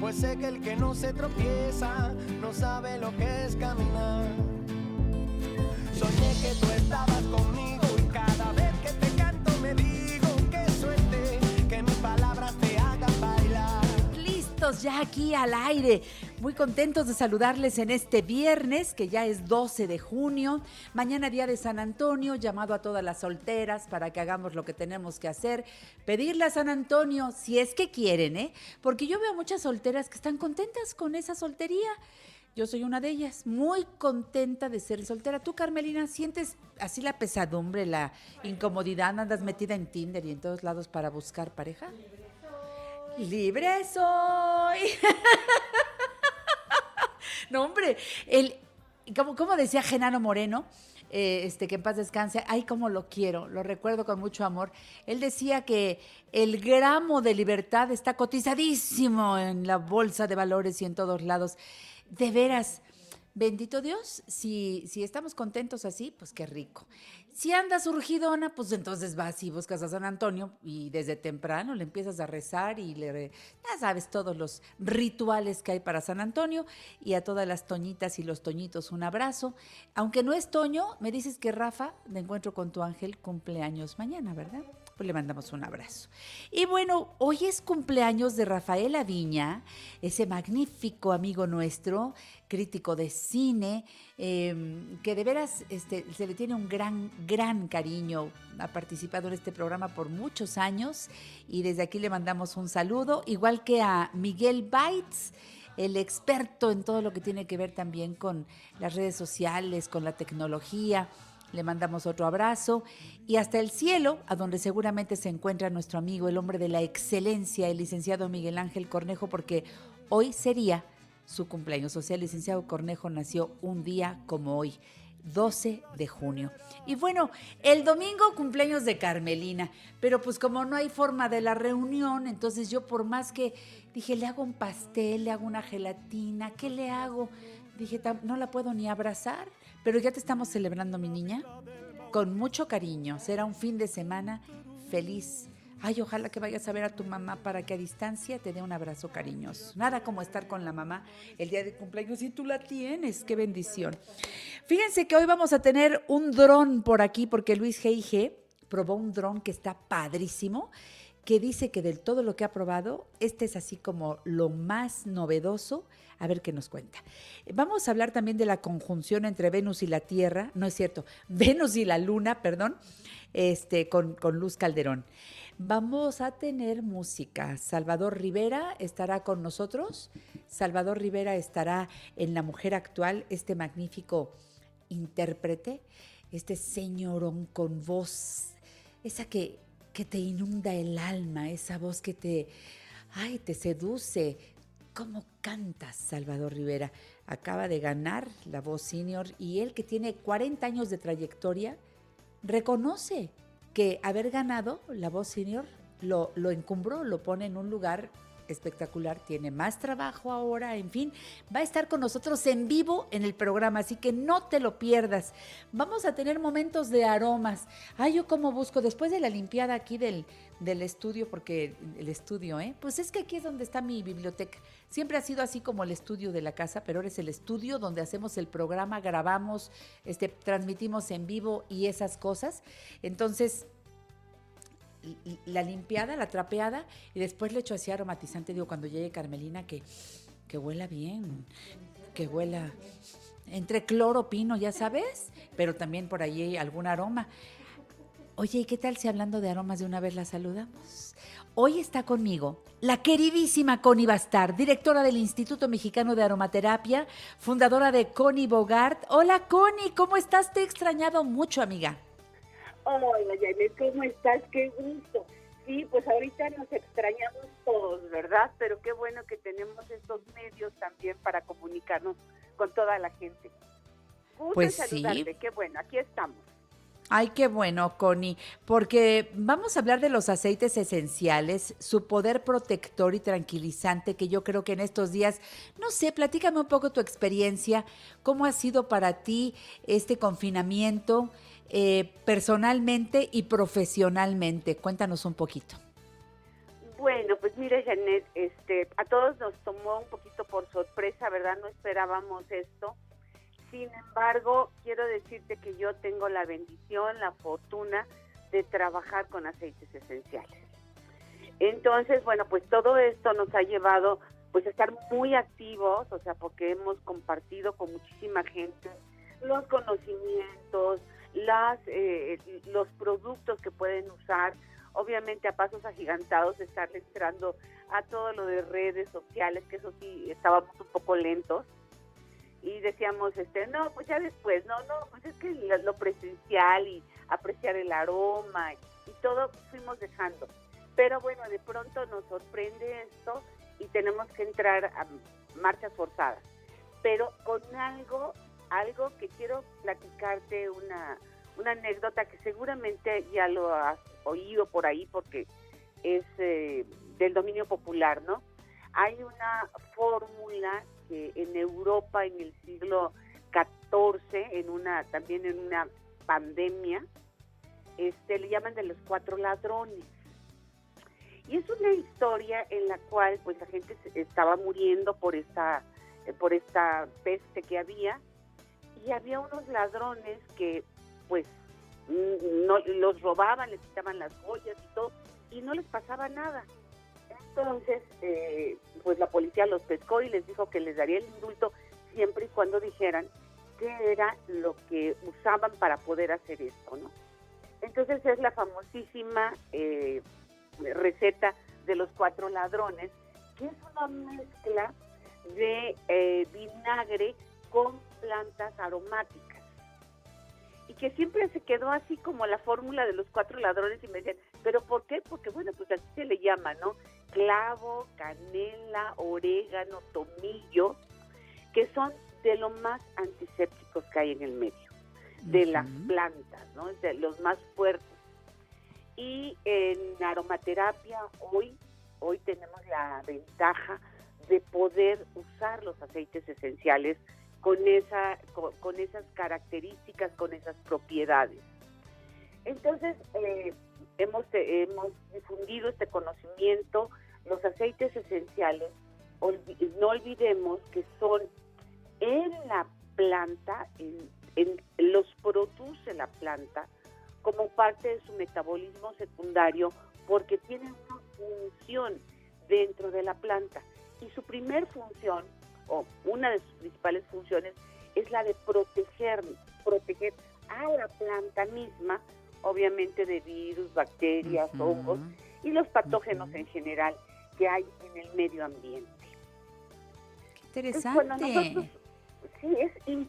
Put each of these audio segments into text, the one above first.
Pues sé que el que no se tropieza no sabe lo que es caminar. Soñé que tú estabas conmigo y cada vez que te canto me digo que suerte que mis palabras te hagan bailar. Listos ya aquí al aire. Muy contentos de saludarles en este viernes, que ya es 12 de junio. Mañana día de San Antonio, llamado a todas las solteras para que hagamos lo que tenemos que hacer. Pedirle a San Antonio, si es que quieren, ¿eh? Porque yo veo muchas solteras que están contentas con esa soltería. Yo soy una de ellas, muy contenta de ser soltera. ¿Tú, Carmelina, sientes así la pesadumbre, la incomodidad? ¿Andas metida en Tinder y en todos lados para buscar pareja? Libre soy. no, hombre, como, como decía Genaro Moreno, eh, este, que en paz descanse, ay, cómo lo quiero, lo recuerdo con mucho amor. Él decía que el gramo de libertad está cotizadísimo en la bolsa de valores y en todos lados. De veras, bendito Dios, si, si estamos contentos así, pues qué rico. Si andas urgidona, pues entonces vas y buscas a San Antonio y desde temprano le empiezas a rezar y le, ya sabes todos los rituales que hay para San Antonio y a todas las toñitas y los toñitos un abrazo. Aunque no es Toño, me dices que Rafa, de encuentro con tu ángel, cumpleaños mañana, ¿verdad? Pues le mandamos un abrazo. Y bueno, hoy es cumpleaños de Rafael Aviña, ese magnífico amigo nuestro, crítico de cine, eh, que de veras este, se le tiene un gran, gran cariño. Ha participado en este programa por muchos años y desde aquí le mandamos un saludo, igual que a Miguel Baitz el experto en todo lo que tiene que ver también con las redes sociales, con la tecnología. Le mandamos otro abrazo y hasta el cielo, a donde seguramente se encuentra nuestro amigo, el hombre de la excelencia, el licenciado Miguel Ángel Cornejo, porque hoy sería su cumpleaños. O sea, el licenciado Cornejo nació un día como hoy. 12 de junio. Y bueno, el domingo cumpleaños de Carmelina, pero pues como no hay forma de la reunión, entonces yo por más que dije, le hago un pastel, le hago una gelatina, ¿qué le hago? Dije, no la puedo ni abrazar, pero ya te estamos celebrando, mi niña, con mucho cariño. Será un fin de semana feliz. Ay, ojalá que vayas a ver a tu mamá para que a distancia te dé un abrazo cariñoso. Nada como estar con la mamá el día de cumpleaños y tú la tienes. Qué bendición. Fíjense que hoy vamos a tener un dron por aquí porque Luis G.I.G. probó un dron que está padrísimo que dice que del todo lo que ha probado, este es así como lo más novedoso. A ver qué nos cuenta. Vamos a hablar también de la conjunción entre Venus y la Tierra, no es cierto, Venus y la Luna, perdón, este, con, con Luz Calderón. Vamos a tener música. Salvador Rivera estará con nosotros. Salvador Rivera estará en La Mujer Actual, este magnífico intérprete, este señorón con voz, esa que que te inunda el alma, esa voz que te, ay, te seduce. ¿Cómo cantas, Salvador Rivera? Acaba de ganar la voz senior y él que tiene 40 años de trayectoria, reconoce que haber ganado la voz senior lo, lo encumbró, lo pone en un lugar espectacular, tiene más trabajo ahora, en fin, va a estar con nosotros en vivo en el programa, así que no te lo pierdas. Vamos a tener momentos de aromas. Ay, yo como busco, después de la limpiada aquí del, del estudio, porque el estudio, ¿eh? Pues es que aquí es donde está mi biblioteca. Siempre ha sido así como el estudio de la casa, pero ahora es el estudio donde hacemos el programa, grabamos, este, transmitimos en vivo y esas cosas. Entonces, la limpiada, la trapeada, y después le echo así aromatizante, digo, cuando llegue Carmelina, que, que huela bien, que huela entre cloro, pino, ya sabes, pero también por ahí hay algún aroma. Oye, ¿y qué tal si hablando de aromas de una vez la saludamos? Hoy está conmigo la queridísima Connie Bastar, directora del Instituto Mexicano de Aromaterapia, fundadora de Connie Bogart. Hola Connie, ¿cómo estás? Te he extrañado mucho, amiga. Hola, Janet, ¿cómo estás? Qué gusto. Sí, pues ahorita nos extrañamos todos, ¿verdad? Pero qué bueno que tenemos estos medios también para comunicarnos con toda la gente. Gusto Pues en sí. saludarte, qué bueno, aquí estamos. Ay, qué bueno, Connie, porque vamos a hablar de los aceites esenciales, su poder protector y tranquilizante, que yo creo que en estos días, no sé, platícame un poco tu experiencia, cómo ha sido para ti este confinamiento eh, personalmente y profesionalmente. Cuéntanos un poquito. Bueno, pues mire, Janet, este, a todos nos tomó un poquito por sorpresa, ¿verdad? No esperábamos esto. Sin embargo, quiero decirte que yo tengo la bendición, la fortuna de trabajar con aceites esenciales. Entonces, bueno, pues todo esto nos ha llevado pues a estar muy activos, o sea, porque hemos compartido con muchísima gente los conocimientos, las eh, los productos que pueden usar, obviamente a pasos agigantados estarle entrando a todo lo de redes sociales, que eso sí estábamos un poco lentos y decíamos, este, no, pues ya después, no, no, pues es que lo, presencial y apreciar el aroma y, y todo fuimos dejando. Pero bueno, de pronto nos sorprende esto y tenemos que entrar a marchas forzadas. Pero con algo, algo que quiero platicarte, una, una anécdota que seguramente ya lo has oído por ahí porque es eh, del dominio popular, ¿no? Hay una fórmula que en Europa en el siglo XIV, en una, también en una pandemia, este, le llaman de los cuatro ladrones. Y es una historia en la cual pues la gente estaba muriendo por esta, por esta peste que había y había unos ladrones que pues no los robaban, les quitaban las joyas y todo y no les pasaba nada. Entonces, eh, pues la policía los pescó y les dijo que les daría el indulto siempre y cuando dijeran qué era lo que usaban para poder hacer esto, ¿no? Entonces es la famosísima eh, receta de los cuatro ladrones, que es una mezcla de eh, vinagre con plantas aromáticas. Y que siempre se quedó así como la fórmula de los cuatro ladrones y me decían, ¿pero por qué? Porque bueno, pues así se le llama, ¿no? Clavo, canela, orégano, tomillo, que son de lo más antisépticos que hay en el medio de las plantas, ¿no? De los más fuertes. Y en aromaterapia hoy, hoy tenemos la ventaja de poder usar los aceites esenciales con, esa, con, con esas características, con esas propiedades. Entonces, eh, hemos, eh, hemos difundido este conocimiento, los aceites esenciales, no olvidemos que son en la planta, en, en- los produce la planta como parte de su metabolismo secundario porque tienen una función dentro de la planta. Y su primer función, o una de sus principales funciones, es la de proteger, proteger a la planta misma, obviamente de virus, bacterias, hongos y los patógenos en general que hay en el medio ambiente. Qué interesante. nosotros, sí, es in-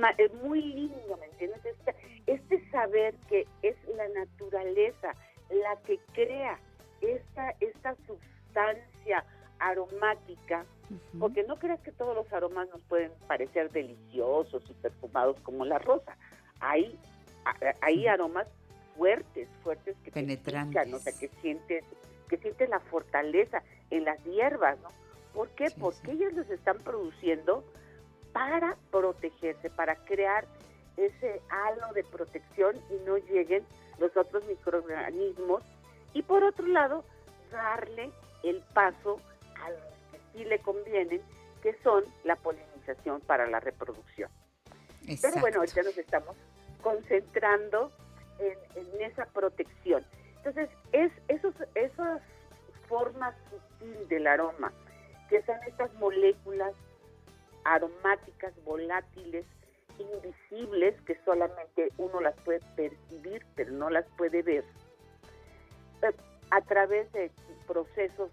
ma- muy lindo, ¿me entiendes? Este, este saber que es la naturaleza la que crea esta, esta sustancia aromática, porque no creas que todos los aromas nos pueden parecer deliciosos y perfumados como la rosa. Hay, hay aromas fuertes, fuertes que te Penetrantes. pican, o sea, que sientes que sienten la fortaleza en las hierbas, ¿no? ¿Por qué? Sí, Porque sí. ellos los están produciendo para protegerse, para crear ese halo de protección y no lleguen los otros microorganismos. Y por otro lado, darle el paso a los que sí le convienen, que son la polinización para la reproducción. Pero bueno, ahorita nos estamos concentrando en, en esa protección. Entonces, es esos, esas formas sutil del aroma, que son estas moléculas aromáticas, volátiles, invisibles, que solamente uno las puede percibir, pero no las puede ver, eh, a través de procesos,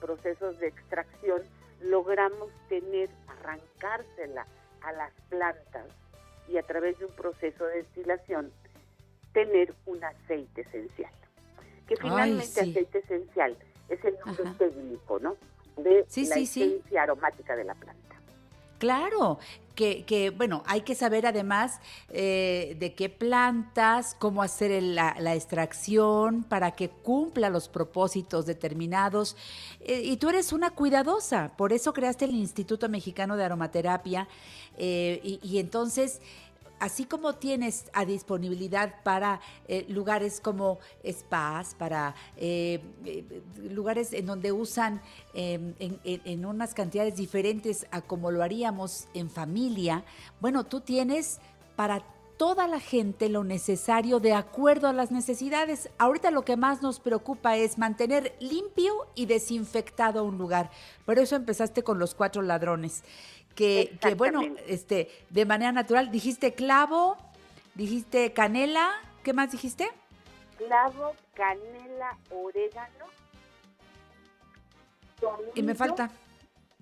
procesos de extracción, logramos tener, arrancársela a las plantas y a través de un proceso de destilación, tener un aceite esencial. Que Ay, finalmente sí. aceite esencial es el nombre Ajá. técnico, ¿no? De Sí, la sí. esencia aromática de la planta. Claro, que, que, bueno, hay que saber además eh, de qué plantas, cómo hacer la, extracción para que cumpla los propósitos determinados. Eh, y tú eres una cuidadosa, por eso creaste el Instituto Mexicano de Aromaterapia. eh, y entonces, así como tienes a disponibilidad para eh, lugares como spas, para eh, eh, lugares en donde usan en, en- en unas cantidades diferentes a como lo haríamos en familia, bueno, tú tienes para toda la gente lo necesario de acuerdo a las necesidades. Ahorita lo que más nos preocupa es mantener limpio y desinfectado un lugar. Por eso empezaste con los cuatro ladrones. Que, que bueno, este, de manera natural, dijiste clavo, dijiste canela, ¿qué más dijiste? Clavo, canela, orégano, tomillo, Y me falta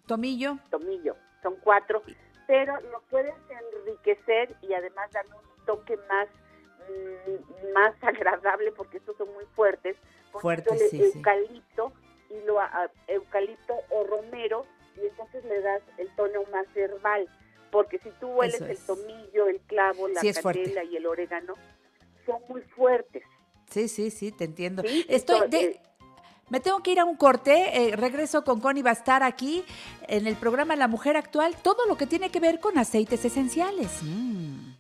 tomillo. tomillo. Son cuatro, pero lo puedes enriquecer y además darle un toque más mm, más agradable porque estos son muy fuertes. Fuertes, sí, sí. eucalipto y lo a- eucalipto o romero y entonces le das el tono más herbal. Porque si tú hueles el tomillo, el clavo, la Sí, canela y el orégano, son muy fuertes. Sí, sí, sí, te entiendo. Sí, Estoy de- eh, me tengo que ir a un corte, eh, regreso con Connie Bastar aquí en el programa La Mujer Actual, todo lo que tiene que ver con aceites esenciales. Mm.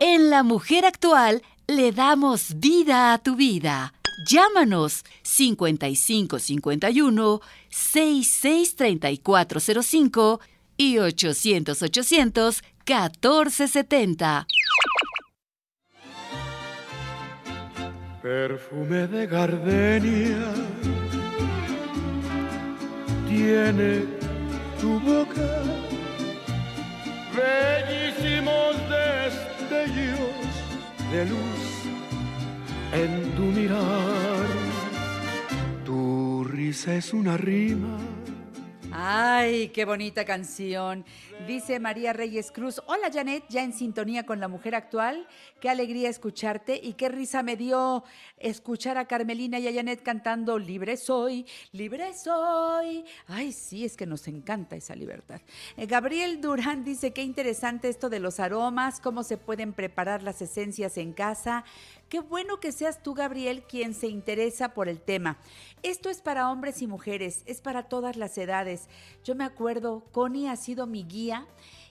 En La Mujer Actual le damos vida a tu vida. Llámanos 5551 663405 y 800 800 1470. Perfume de gardenia tiene tu boca, bellísimos destellos de luz en tu mirar. Tu risa es una rima. Ay, qué bonita canción. Dice María Reyes Cruz. Hola Janet, ya en sintonía con la mujer actual. Qué alegría escucharte y qué risa me dio escuchar a Carmelina y a Janet cantando Libre soy, libre soy. Ay, sí, es que nos encanta esa libertad. Eh, Gabriel Durán dice qué interesante esto de los aromas, cómo se pueden preparar las esencias en casa. Qué bueno que seas tú, Gabriel, quien se interesa por el tema. Esto es para hombres y mujeres, es para todas las edades. Yo me acuerdo, Connie ha sido mi guía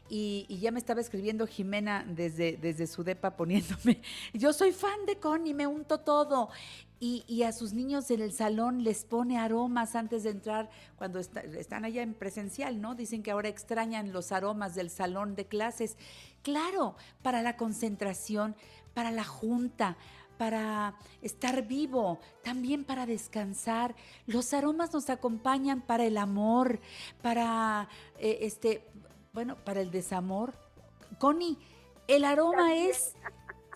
y, ya me estaba escribiendo Jimena desde, desde su depa poniéndome. Yo soy fan de Connie, me unto todo. Y, a sus niños en el salón les pone aromas antes de entrar cuando está- están allá en presencial, ¿no? Dicen que ahora extrañan los aromas del salón de clases. Claro, para la concentración, para la junta, para estar vivo, también para descansar. Los aromas nos acompañan para el amor, para eh, este, bueno, para el desamor. Connie, el aroma es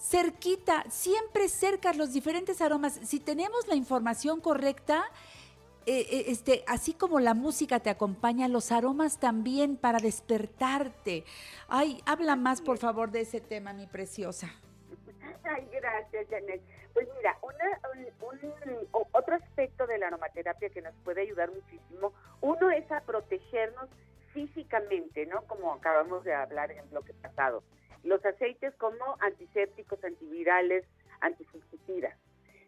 cerquita, siempre cerca los diferentes aromas. Si tenemos la información correcta, eh, eh, este, así como la música te acompaña, los aromas también para despertarte. Ay, habla más, por favor, de ese tema, mi preciosa. Ay, gracias, Janet. Pues mira, una- un, otro aspecto de la aromaterapia que nos puede ayudar muchísimo, uno es a protegernos físicamente, ¿no? Como acabamos de hablar en el bloque pasado. Los aceites como antisépticos, antivirales, antifungicidas.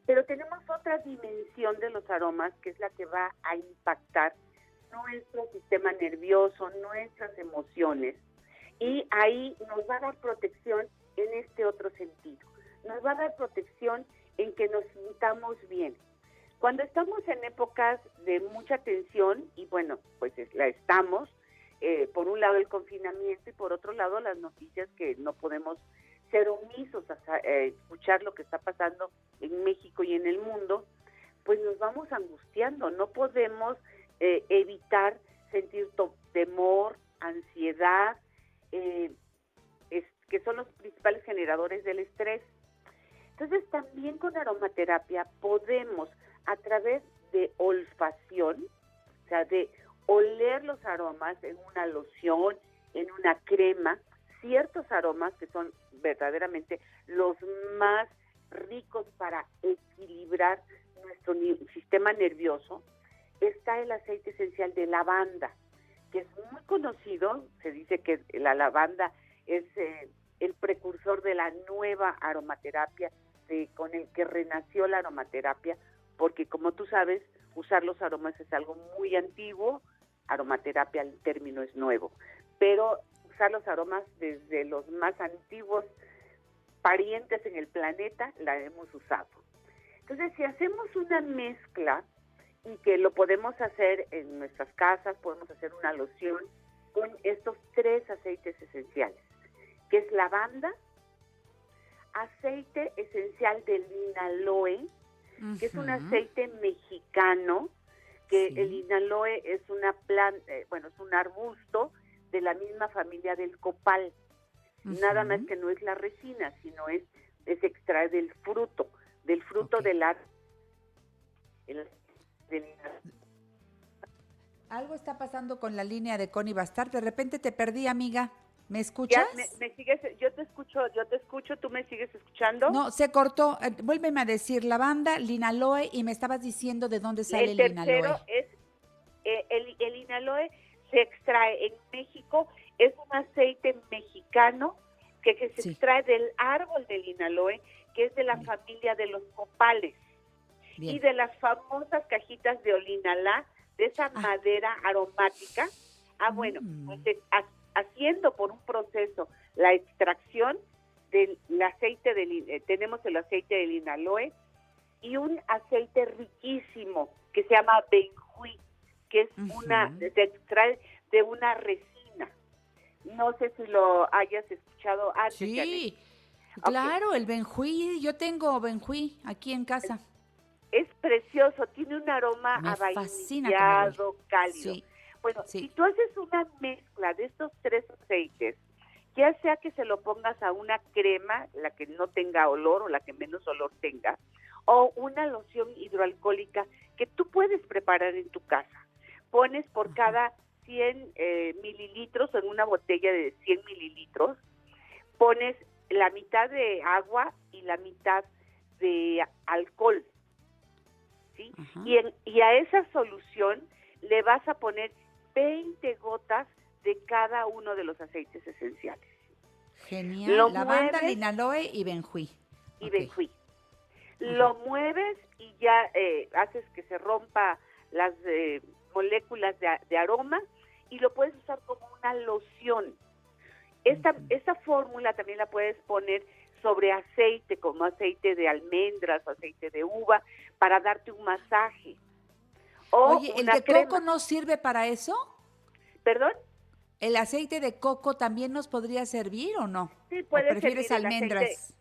Pero tenemos otra dimensión de los aromas que es la que va a impactar nuestro sistema nervioso, nuestras emociones. Y ahí nos va a dar protección en este otro sentido. Nos va a dar protección en que nos sintamos bien. Cuando estamos en épocas de mucha tensión, y bueno, pues la estamos, eh, por un lado el confinamiento y por otro lado las noticias que no podemos ser omisos a eh, escuchar lo que está pasando en México y en el mundo, pues nos vamos angustiando, no podemos eh, evitar sentir temor, ansiedad, que son los principales generadores del estrés. Entonces también con aromaterapia podemos a través de olfacción, o sea, de oler los aromas en una loción, en una crema, ciertos aromas que son verdaderamente los más ricos para equilibrar nuestro sistema nervioso, está el aceite esencial de lavanda, que es muy conocido, se dice que la lavanda es eh, el precursor de la nueva aromaterapia, con el que renació la aromaterapia, porque como tú sabes, usar los aromas es algo muy antiguo, aromaterapia el término es nuevo, pero usar los aromas desde los más antiguos parientes en el planeta la hemos usado. Entonces, si hacemos una mezcla y que lo podemos hacer en nuestras casas, podemos hacer una loción con estos tres aceites esenciales, que es lavanda, aceite esencial de linaloe, que es un aceite mexicano, que el linaloe es una planta, eh, bueno, es un arbusto de la misma familia del copal. Nada más que no es la resina, sino es, es extrae del fruto, del fruto del árbol. Algo está pasando con la línea de Connie Bastard. De repente te perdí, amiga. ¿Me escuchas? me, sigues, yo te escucho, yo te escucho, ¿tú me sigues escuchando? No, se cortó. Eh, vuélveme a decir lavanda, linaloe y me estabas diciendo de dónde sale el, el linaloe. es eh, el, el linaloe se extrae en México, es un aceite mexicano que, se extrae del árbol del linaloe, que es de la familia de los copales y de las famosas cajitas de olinalá, de esa ah. madera aromática. Ah, bueno, mm. pues haciendo por un proceso la extracción del aceite del eh, tenemos el aceite de linaloe y un aceite riquísimo que se llama benjuí, que es una se extrae de una resina. No sé si lo hayas escuchado antes. Sí. Claro, el benjuí, yo tengo benjuí aquí en casa. Es, precioso, tiene un aroma a vainillado cálido. Bueno, si tú haces una mezcla de estos tres aceites, ya sea que se lo pongas a una crema, la que no tenga olor o la que menos olor tenga, o una loción hidroalcohólica que tú puedes preparar en tu casa. Pones por cada 100 eh, mililitros en una botella de 100 mililitros, pones la mitad de agua y la mitad de alcohol. ¿sí? Y, y a esa solución le vas a poner 20 gotas de cada uno de los aceites esenciales. Genial. Lavanda, linaloe y benjuí. Y benjuí. Lo mueves y ya eh, haces que se rompa las eh, moléculas de, aroma y lo puedes usar como una loción. Esta, esta fórmula también la puedes poner sobre aceite, como aceite de almendras o aceite de uva, para darte un masaje. Oye, ¿el de coco no sirve para eso? ¿Perdón? ¿El aceite de coco también nos podría servir o no? Sí, puede ser. ¿Prefieres almendras?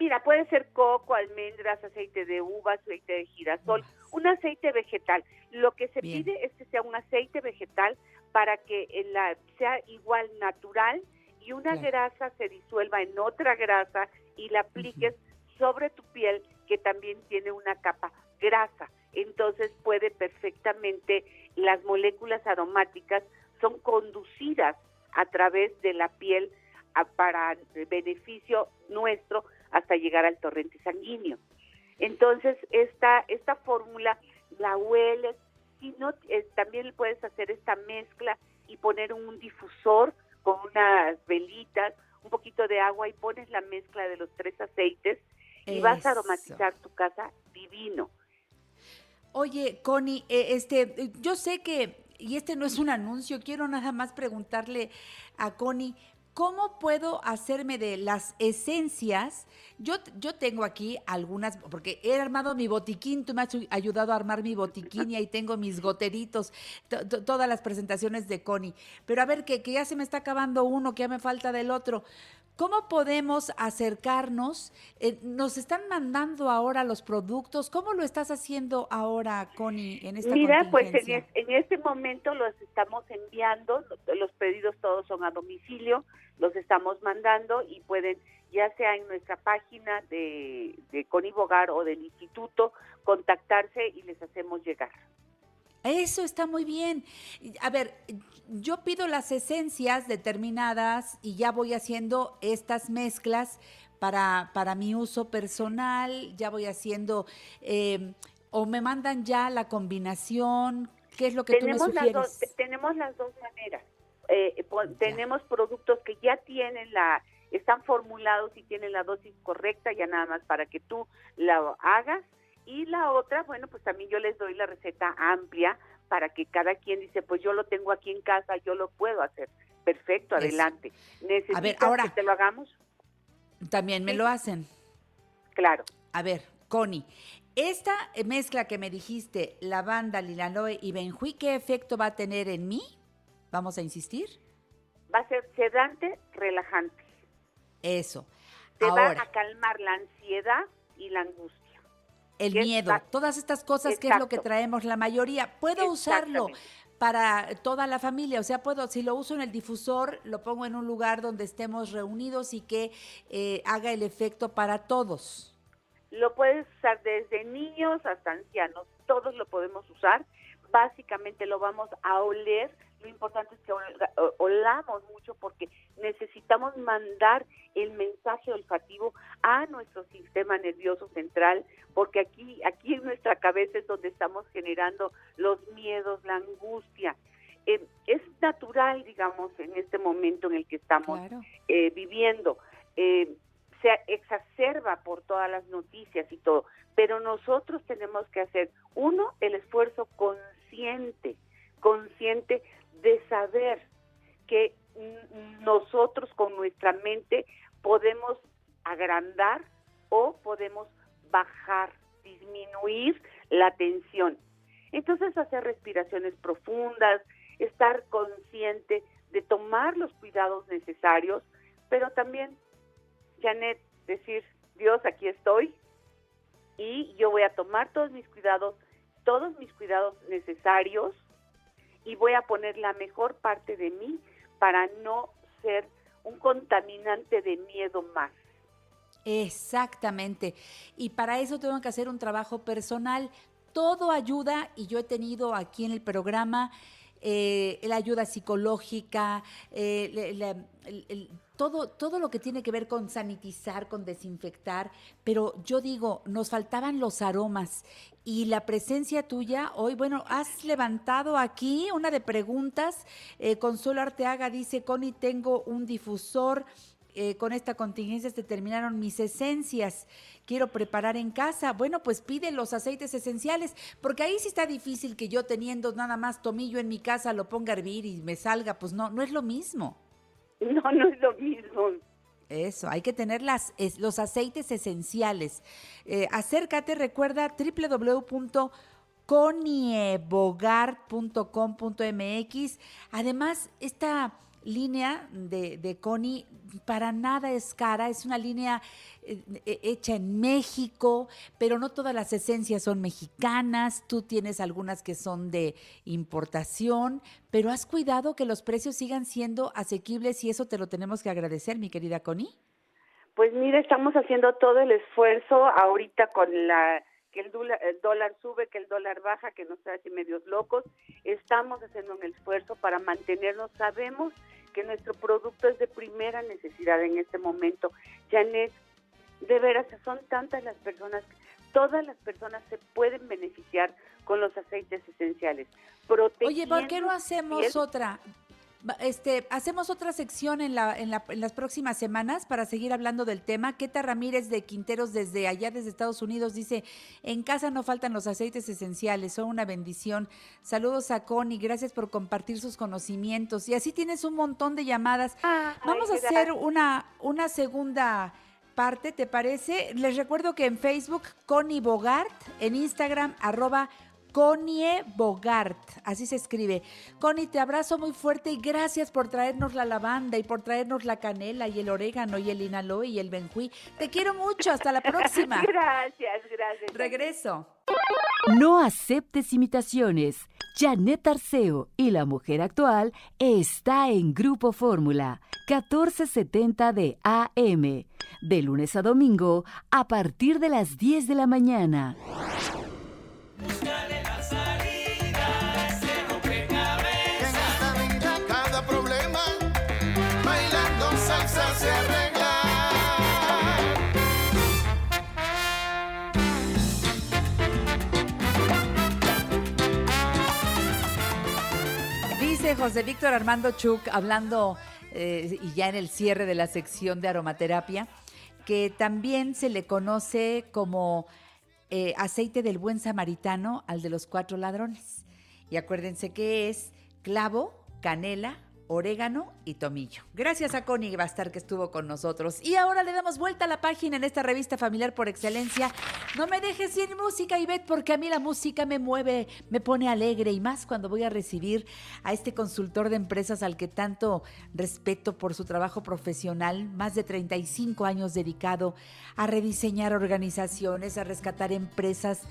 Mira, puede ser coco, almendras, aceite de uva, aceite de girasol, un aceite vegetal. Lo que se pide es que sea un aceite vegetal para que la, sea igual natural y una grasa se disuelva en otra grasa y la apliques sobre tu piel que también tiene una capa grasa entonces puede perfectamente, las moléculas aromáticas son conducidas a través de la piel para beneficio nuestro hasta llegar al torrente sanguíneo. Entonces, esta, esta fórmula la hueles, si no, eh, también puedes hacer esta mezcla y poner un difusor con unas velitas, un poquito de agua y pones la mezcla de los tres aceites y vas a aromatizar tu casa divino. Oye, Connie, eh, este, yo sé que, y este no es un anuncio, quiero nada más preguntarle a Connie, ¿cómo puedo hacerme de las esencias? Yo, yo tengo aquí algunas, porque he armado mi botiquín, tú me has ayu- ayudado a armar mi botiquín y ahí tengo mis goteritos, to- to- todas las presentaciones de Connie. Pero a ver, que, que ya se me está acabando uno, que ya me falta del otro. ¿Cómo podemos acercarnos? Eh, nos están mandando ahora los productos. ¿Cómo lo estás haciendo ahora, Connie, en esta Mira, pues en, contingencia? es- en este momento los estamos enviando, los pedidos todos son a domicilio, los estamos mandando y pueden, ya sea en nuestra página de, de Connie Bogar o del instituto, contactarse y les hacemos llegar. Eso está muy bien. A ver, yo pido las esencias determinadas y ya voy haciendo estas mezclas para, para mi uso personal, ya voy haciendo, eh, o me mandan ya la combinación, ¿qué es lo que tenemos tú me las dos, te- tenemos las dos maneras. Eh, tenemos productos que ya tienen la, están formulados y tienen la dosis correcta, ya nada más para que tú la hagas. Y la otra, bueno, pues también yo les doy la receta amplia para que cada quien dice, pues yo lo tengo aquí en casa, yo lo puedo hacer. Perfecto, adelante. ¿Necesitas ahora- que te lo hagamos? También me sí. lo hacen. Claro. A ver, Connie, esta mezcla que me dijiste, lavanda, lilaloe y benjuí, ¿qué efecto va a tener en mí? Vamos a insistir. Va a ser sedante, relajante. Eso. Te va a calmar la ansiedad y la angustia. El miedo, todas estas cosas que es lo que Exacto. traemos la mayoría. ¿Puedo usarlo para toda la familia? O sea, puedo, si lo uso en el difusor, lo pongo en un lugar donde estemos reunidos y que eh, haga el efecto para todos. Lo puedes usar desde niños hasta ancianos, todos lo podemos usar. Básicamente lo vamos a oler. Lo importante es que olamos mucho porque necesitamos mandar el mensaje olfativo a nuestro sistema nervioso central, porque aquí, aquí en nuestra cabeza es donde estamos generando los miedos, la angustia. Eh, es natural, digamos, en este momento en el que estamos Claro. eh, viviendo. Eh, se exacerba por todas las noticias y todo, pero nosotros tenemos que hacer, uno, el esfuerzo consciente, consciente de saber que nosotros con nuestra mente podemos agrandar o podemos bajar, disminuir la tensión. Entonces hacer respiraciones profundas, estar consciente de tomar los cuidados necesarios, pero también, Janet, decir, Dios, aquí estoy y yo voy a tomar todos mis cuidados, todos mis cuidados necesarios y voy a poner la mejor parte de mí para no ser un contaminante de miedo más. Exactamente. Y para eso tengo que hacer un trabajo personal. Todo ayuda y yo he tenido aquí en el programa eh, la ayuda psicológica, eh, todo, todo lo que tiene que ver con sanitizar, con desinfectar, pero yo digo, nos faltaban los aromas y la presencia tuya hoy, bueno, has levantado aquí una de preguntas. Eh, Consuelo Arteaga dice, Connie, tengo un difusor eh, con esta contingencia se terminaron mis esencias. Quiero preparar en casa. Bueno, pues pide los aceites esenciales, porque ahí sí está difícil que yo teniendo nada más tomillo en mi casa lo ponga a hervir y me salga. Pues no, no es lo mismo. No, no es lo mismo. Eso, hay que tener las, es- los aceites esenciales. Eh, acércate, recuerda www.coniebogart.com.mx. Además, esta línea de, de Connie para nada es cara, es una línea eh, eh, hecha en México, pero no todas las esencias son mexicanas, tú tienes algunas que son de importación, pero has cuidado que los precios sigan siendo asequibles y eso te lo tenemos que agradecer, mi querida Connie. Pues mira, estamos haciendo todo el esfuerzo ahorita con la que el dólar, el dólar sube, que el dólar baja, que nos hace medios locos. Estamos haciendo un esfuerzo para mantenernos. Sabemos que nuestro producto es de primera necesidad en este momento. Janet, de veras, son tantas las personas, todas las personas se pueden beneficiar con los aceites esenciales. Oye, ¿por qué no hacemos piel. otra? Este, hacemos otra sección en, la, en, la- en las próximas semanas para seguir hablando del tema. Keta Ramírez de Quinteros desde allá, desde Estados Unidos, dice, en casa no faltan los aceites esenciales, son una bendición. Saludos a Connie, gracias por compartir sus conocimientos. Y así tienes un montón de llamadas. Ay, Vamos a hacer una, una segunda parte, ¿te parece? Les recuerdo que en Facebook, Connie Bogart, en Instagram, arroba Connie Bogart, así se escribe. Connie, te abrazo muy fuerte y gracias por traernos la lavanda y por traernos la canela y el orégano y el inaloe y el benjuí. Te quiero mucho, hasta la próxima. Gracias, gracias. Regreso. No aceptes imitaciones. Janet Arceo y la mujer actual está en Grupo Fórmula 1470 de AM. De lunes a domingo a partir de las 10 de la mañana. José Víctor Armando Chuk, hablando eh, y ya en el cierre de la sección de aromaterapia, que también se le conoce como eh, aceite del buen samaritano al de los cuatro ladrones. Y acuérdense que es clavo, canela, orégano y tomillo. Gracias a Connie Bastar que estuvo con nosotros. Y ahora le damos vuelta a la página en esta revista familiar por excelencia. No me dejes sin música, Ivette, porque a mí la música me mueve, me pone alegre y más cuando voy a recibir a este consultor de empresas al que tanto respeto por su trabajo profesional, más de 35 años dedicado a rediseñar organizaciones, a rescatar empresas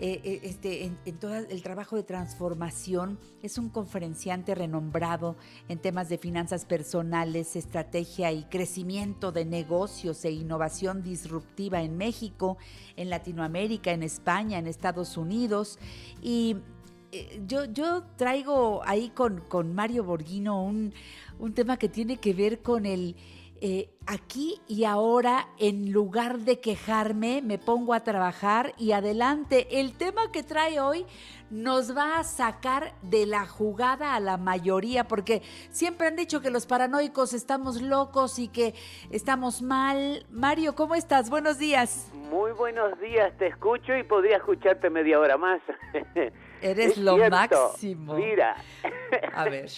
eh, eh, este, en, todo el trabajo de transformación. Es un conferenciante renombrado en temas de finanzas personales, estrategia y crecimiento de negocios e innovación disruptiva en México, en Latinoamérica, en España, en Estados Unidos. Y eh, yo, yo traigo ahí con, con Mario Borghino un, un tema que tiene que ver con el eh, aquí y ahora, en lugar de quejarme, me pongo a trabajar y adelante. El tema que trae hoy nos va a sacar de la jugada a la mayoría, porque siempre han dicho que los paranoicos estamos locos y que estamos mal. Mario, ¿cómo estás? Buenos días. Muy buenos días, te escucho y podría escucharte media hora más. Eres Es lo cierto. máximo. Mira, A ver.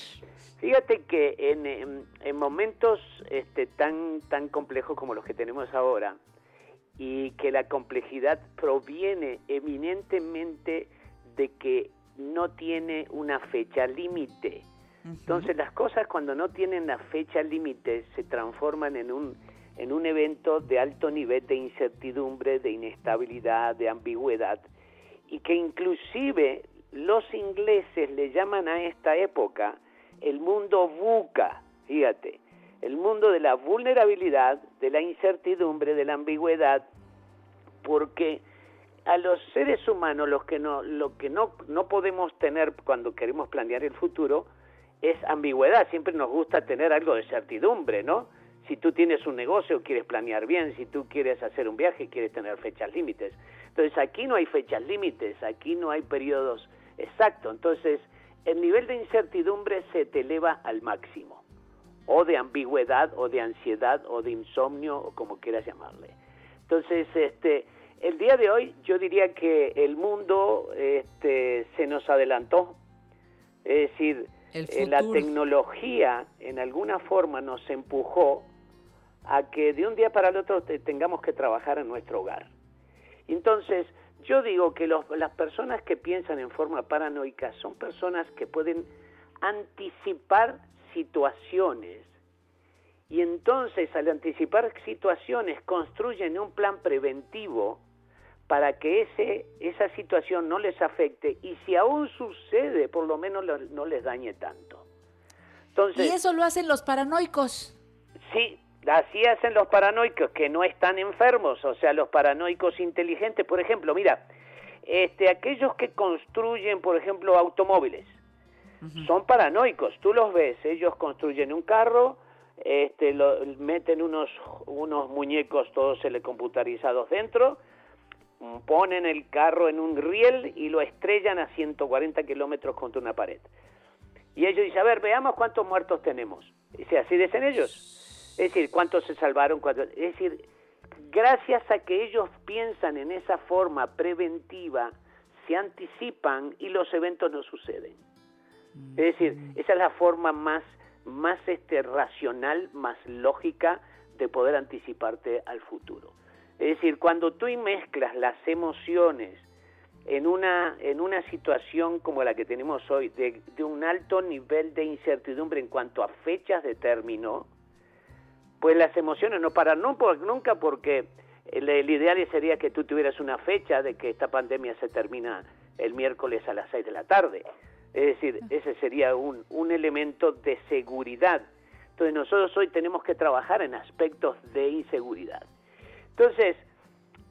Fíjate que en, en- en momentos este, tan, tan complejos como los que tenemos ahora, y que la complejidad proviene eminentemente de que no tiene una fecha límite. Entonces las cosas cuando no tienen la fecha límite se transforman en un, en un evento de alto nivel de incertidumbre, de inestabilidad, de ambigüedad, y que inclusive los ingleses le llaman a esta época el mundo VUCA, fíjate, el mundo de la vulnerabilidad, de la incertidumbre, de la ambigüedad, porque a los seres humanos los que no, lo que no, no podemos tener cuando queremos planear el futuro es ambigüedad, siempre nos gusta tener algo de certidumbre, ¿no? Si tú tienes un negocio, quieres planear bien, si tú quieres hacer un viaje, quieres tener fechas límites. Entonces aquí no hay fechas límites, aquí no hay periodos exactos, entonces el nivel de incertidumbre se te eleva al máximo, o de ambigüedad, o de ansiedad, o de insomnio, o como quieras llamarle. Entonces, este, el día de hoy yo diría que el mundo este, se nos adelantó, es decir, eh, la tecnología en alguna forma nos empujó a que de un día para el otro te- tengamos que trabajar en nuestro hogar. Entonces, yo digo que los- las personas que piensan en forma paranoica son personas que pueden anticipar situaciones y entonces al anticipar situaciones construyen un plan preventivo para que ese, esa situación no les afecte y si aún sucede, por lo menos lo- no les dañe tanto. Entonces, Y eso lo hacen los paranoicos. Sí, así hacen los paranoicos que no están enfermos, o sea, los paranoicos inteligentes, por ejemplo, mira, este, aquellos que construyen, por ejemplo, automóviles, son paranoicos, tú los ves, ellos construyen un carro, este, lo, meten unos, unos muñecos todos computarizados dentro, ponen el carro en un riel y lo estrellan a 140 kilómetros contra una pared. Y ellos dicen, a ver, veamos cuántos muertos tenemos. Dice, así dicen ellos. Es decir, cuántos se salvaron, cuántos... Es decir, gracias a que ellos piensan en esa forma preventiva, se anticipan y los eventos no suceden. Es decir, esa es la forma más, más este, racional, más lógica de poder anticiparte al futuro. Es decir, cuando tú mezclas las emociones en una, en una situación como la que tenemos hoy, de, de un alto nivel de incertidumbre en cuanto a fechas de término, pues las emociones no paran no por, nunca porque el, el ideal sería que tú tuvieras una fecha de que esta pandemia se termina el miércoles a las 6 de la tarde. Es decir, ese sería un, un elemento de seguridad. Entonces nosotros hoy tenemos que trabajar en aspectos de inseguridad. Entonces,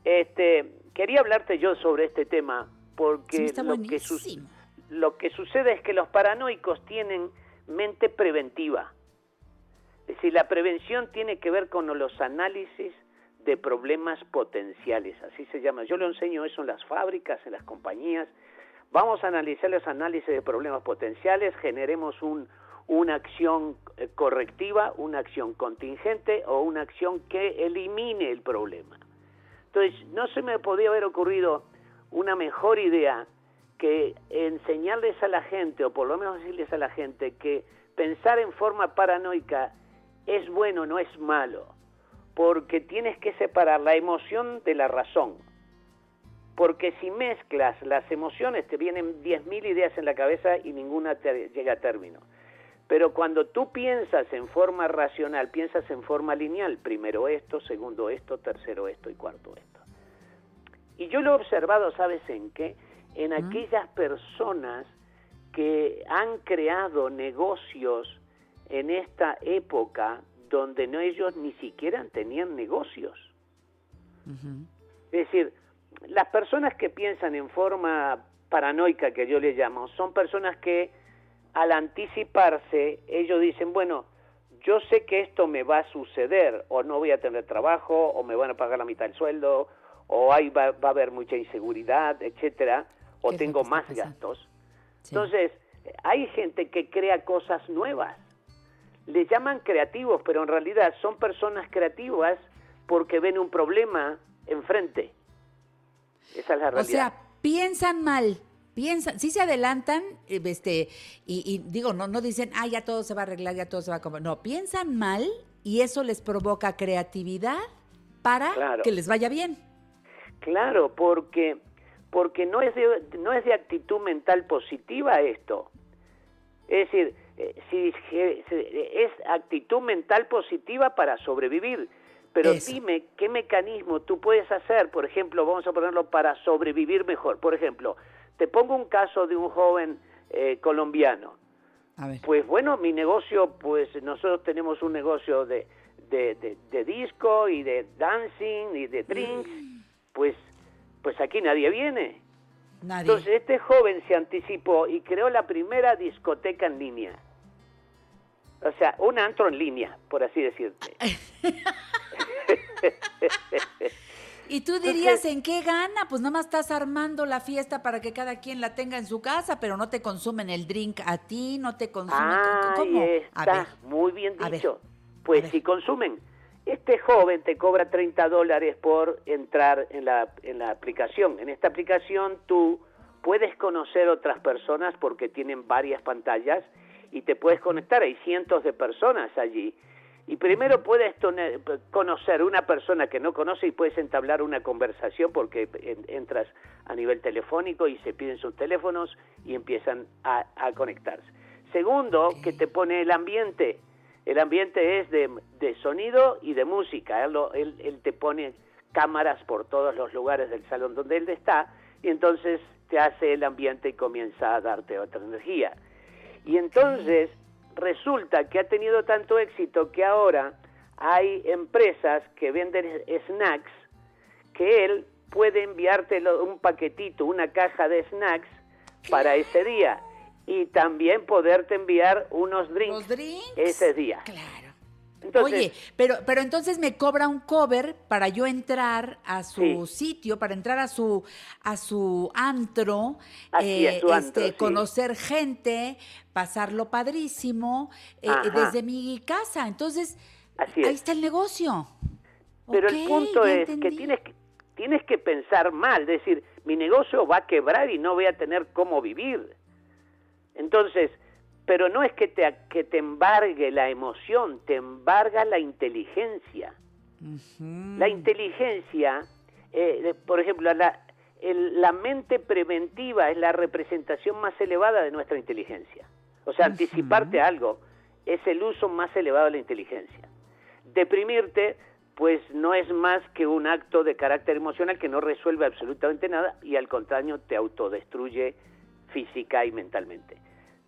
este, quería hablarte yo sobre este tema porque Sí, lo, que lo que sucede es que los paranoicos tienen mente preventiva. Es decir, la prevención tiene que ver con los análisis de problemas potenciales, así se llama. Yo lo enseño eso en las fábricas, en las compañías. Vamos a analizar los análisis de problemas potenciales, generemos un, una acción eh, correctiva, una acción contingente o una acción que elimine el problema. Entonces, no se me podía haber ocurrido una mejor idea que enseñarles a la gente, o por lo menos decirles a la gente, que pensar en forma paranoica es bueno, no es malo, porque tienes que separar la emoción de la razón. Porque si mezclas las emociones, te vienen 10.000 ideas en la cabeza y ninguna te llega a término. Pero cuando tú piensas en forma racional, piensas en forma lineal, primero esto, segundo esto, tercero esto y cuarto esto. Y yo lo he observado, ¿sabes en qué? En aquellas personas que han creado negocios en esta época donde no ellos ni siquiera tenían negocios. Es decir, las personas que piensan en forma paranoica, que yo le llamo, son personas que al anticiparse, ellos dicen, bueno, yo sé que esto me va a suceder, o no voy a tener trabajo, o me van a pagar la mitad del sueldo, o ahí va, va a haber mucha inseguridad, etcétera, o ¿Qué es lo tengo más pasando? gastos. Sí. Entonces, hay gente que crea cosas nuevas. Le llaman creativos, pero en realidad son personas creativas porque ven un problema enfrente. Esa es la O realidad. sea, piensan mal, piensan, sí se adelantan, eh, este, y, y digo, no, no dicen, ah, ya todo se va a arreglar, ya todo se va a comer. No, piensan mal y eso les provoca creatividad para Claro. que les vaya bien. Claro, porque porque no es de, no es de actitud mental positiva esto. Es decir, si je- se- es actitud mental positiva para sobrevivir. Pero Eso. dime qué mecanismo tú puedes hacer, por ejemplo, vamos a ponerlo para sobrevivir mejor. Por ejemplo, te pongo un caso de un joven eh, colombiano. A ver. Pues bueno, mi negocio, pues nosotros tenemos un negocio de, de, de- de disco y de dancing y de drinks. Pues, pues aquí nadie viene. Nadie. Entonces este joven se anticipó y creó la primera discoteca en línea. O sea, un antro en línea, por así decirte. y tú dirías, ¿en qué gana? Pues nada más estás armando la fiesta para que cada quien la tenga en su casa, pero no te consumen el drink a ti, no te consumen... Ahí ¿Cómo? A está, ver. muy bien a ver, dicho. a Pues si consumen, este joven te cobra 30 dólares por entrar en la, en la aplicación. En esta aplicación tú puedes conocer otras personas porque tienen varias pantallas y te puedes conectar. Hay cientos de personas allí. Y primero puedes conocer una persona que no conoce y puedes entablar una conversación porque en- entras a nivel telefónico y se piden sus teléfonos y empiezan a, a conectarse. Segundo, que te pone el ambiente. El ambiente es de, de sonido y de música. Él, lo- él- él te pone cámaras por todos los lugares del salón donde él está y entonces te hace el ambiente y comienza a darte otra energía. Y entonces resulta que ha tenido tanto éxito que ahora hay empresas que venden snacks que él puede enviarte un paquetito, una caja de snacks para ese día y también poderte enviar unos drinks, ¿Los drinks? ese día. Claro. Entonces, Oye, pero, pero entonces me cobra un cover para yo entrar a su Sí. sitio, para entrar a su, a su antro, Así es, su antro, sí. conocer gente, pasarlo padrísimo eh, desde mi casa. Entonces, Así ahí es. está el negocio. Pero el punto es que tienes, que tienes que pensar mal, es decir, mi negocio va a quebrar y no voy a tener cómo vivir. Entonces, pero no es que te, que te embargue la emoción, te embarga la inteligencia. La inteligencia, eh, por ejemplo, la, el- la mente preventiva es la representación más elevada de nuestra inteligencia. O sea, anticiparte a algo es el uso más elevado de la inteligencia. Deprimirte, pues no es más que un acto de carácter emocional que no resuelve absolutamente nada y al contrario te autodestruye física y mentalmente.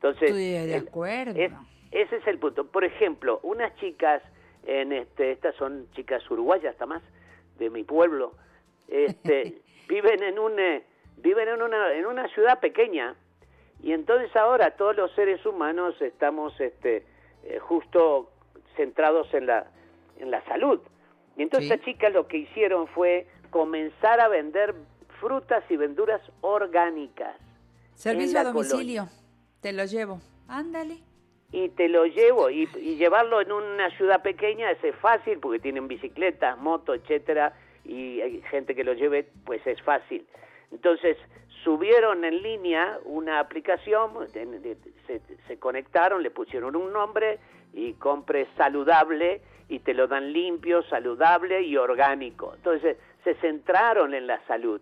Entonces, Estoy de acuerdo. es- ese es el punto. Por ejemplo, unas chicas, en este, estas son chicas uruguayas, hasta más, de mi pueblo, este, viven en un, eh, viven en una, en una ciudad pequeña y entonces ahora todos los seres humanos estamos, este, eh, justo centrados en la, en la salud. Y entonces Sí. estas chicas lo que hicieron fue comenzar a vender frutas y verduras orgánicas. Servicio a domicilio, te lo llevo. Ándale. y te lo llevo y, llevarlo en una ciudad pequeña es fácil porque tienen bicicletas, motos, etcétera y hay gente que lo lleve pues es fácil. Entonces subieron en línea una aplicación, se, se conectaron, le pusieron un nombre y compre saludable y te lo dan limpio, saludable y orgánico. Entonces se centraron en la salud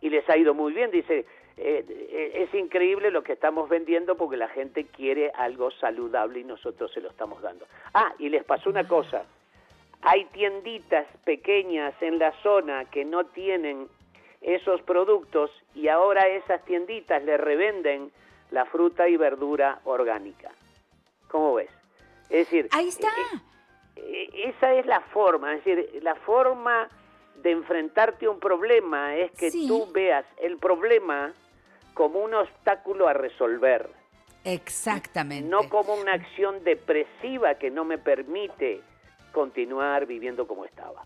y les ha ido muy bien. Dice, eh, eh, es increíble lo que estamos vendiendo porque la gente quiere algo saludable y nosotros se lo estamos dando. Ah, y les pasó una cosa. Hay tienditas pequeñas en la zona que no tienen esos productos y ahora esas tienditas le revenden la fruta y verdura orgánica. ¿Cómo ves? Es decir, Ahí está. eh, esa es la forma, es decir, la forma de enfrentarte a un problema es que Sí. tú veas el problema como un obstáculo a resolver, Exactamente. no como una acción depresiva que no me permite continuar viviendo como estaba.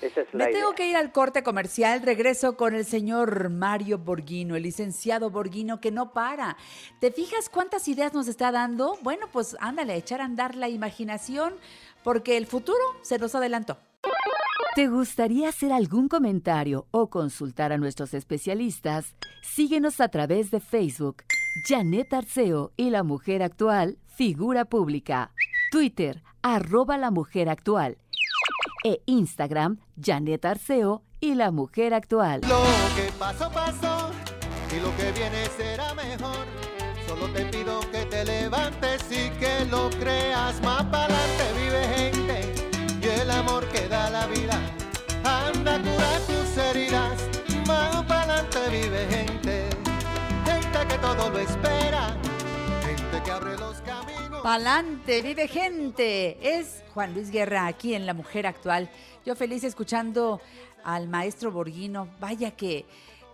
Esa es la Me idea. tengo que ir al corte comercial. Regreso con el señor Mario Borghino, el licenciado Borghino, que no para. ¿Te fijas cuántas ideas nos está dando? Bueno, pues ándale, a echar a andar la imaginación, porque el futuro se nos adelantó. ¿Te gustaría hacer algún comentario o consultar a nuestros especialistas? Síguenos a través de Facebook, Janet Arceo y la Mujer Actual, figura pública. Twitter, arroba la Mujer Actual. E Instagram, Janet Arceo y la Mujer Actual. Lo que pasó, pasó, y lo que viene será mejor. Solo te pido que te levantes y que lo creas. Más y el amor que da la vida. Anda, cura tus heridas. Más pa'lante vive gente, gente que todo lo espera. Gente que abre los caminos. Pa'lante, vive gente. Es Juan Luis Guerra aquí en La Mujer Actual. Yo feliz escuchando al maestro Borghino. Vaya que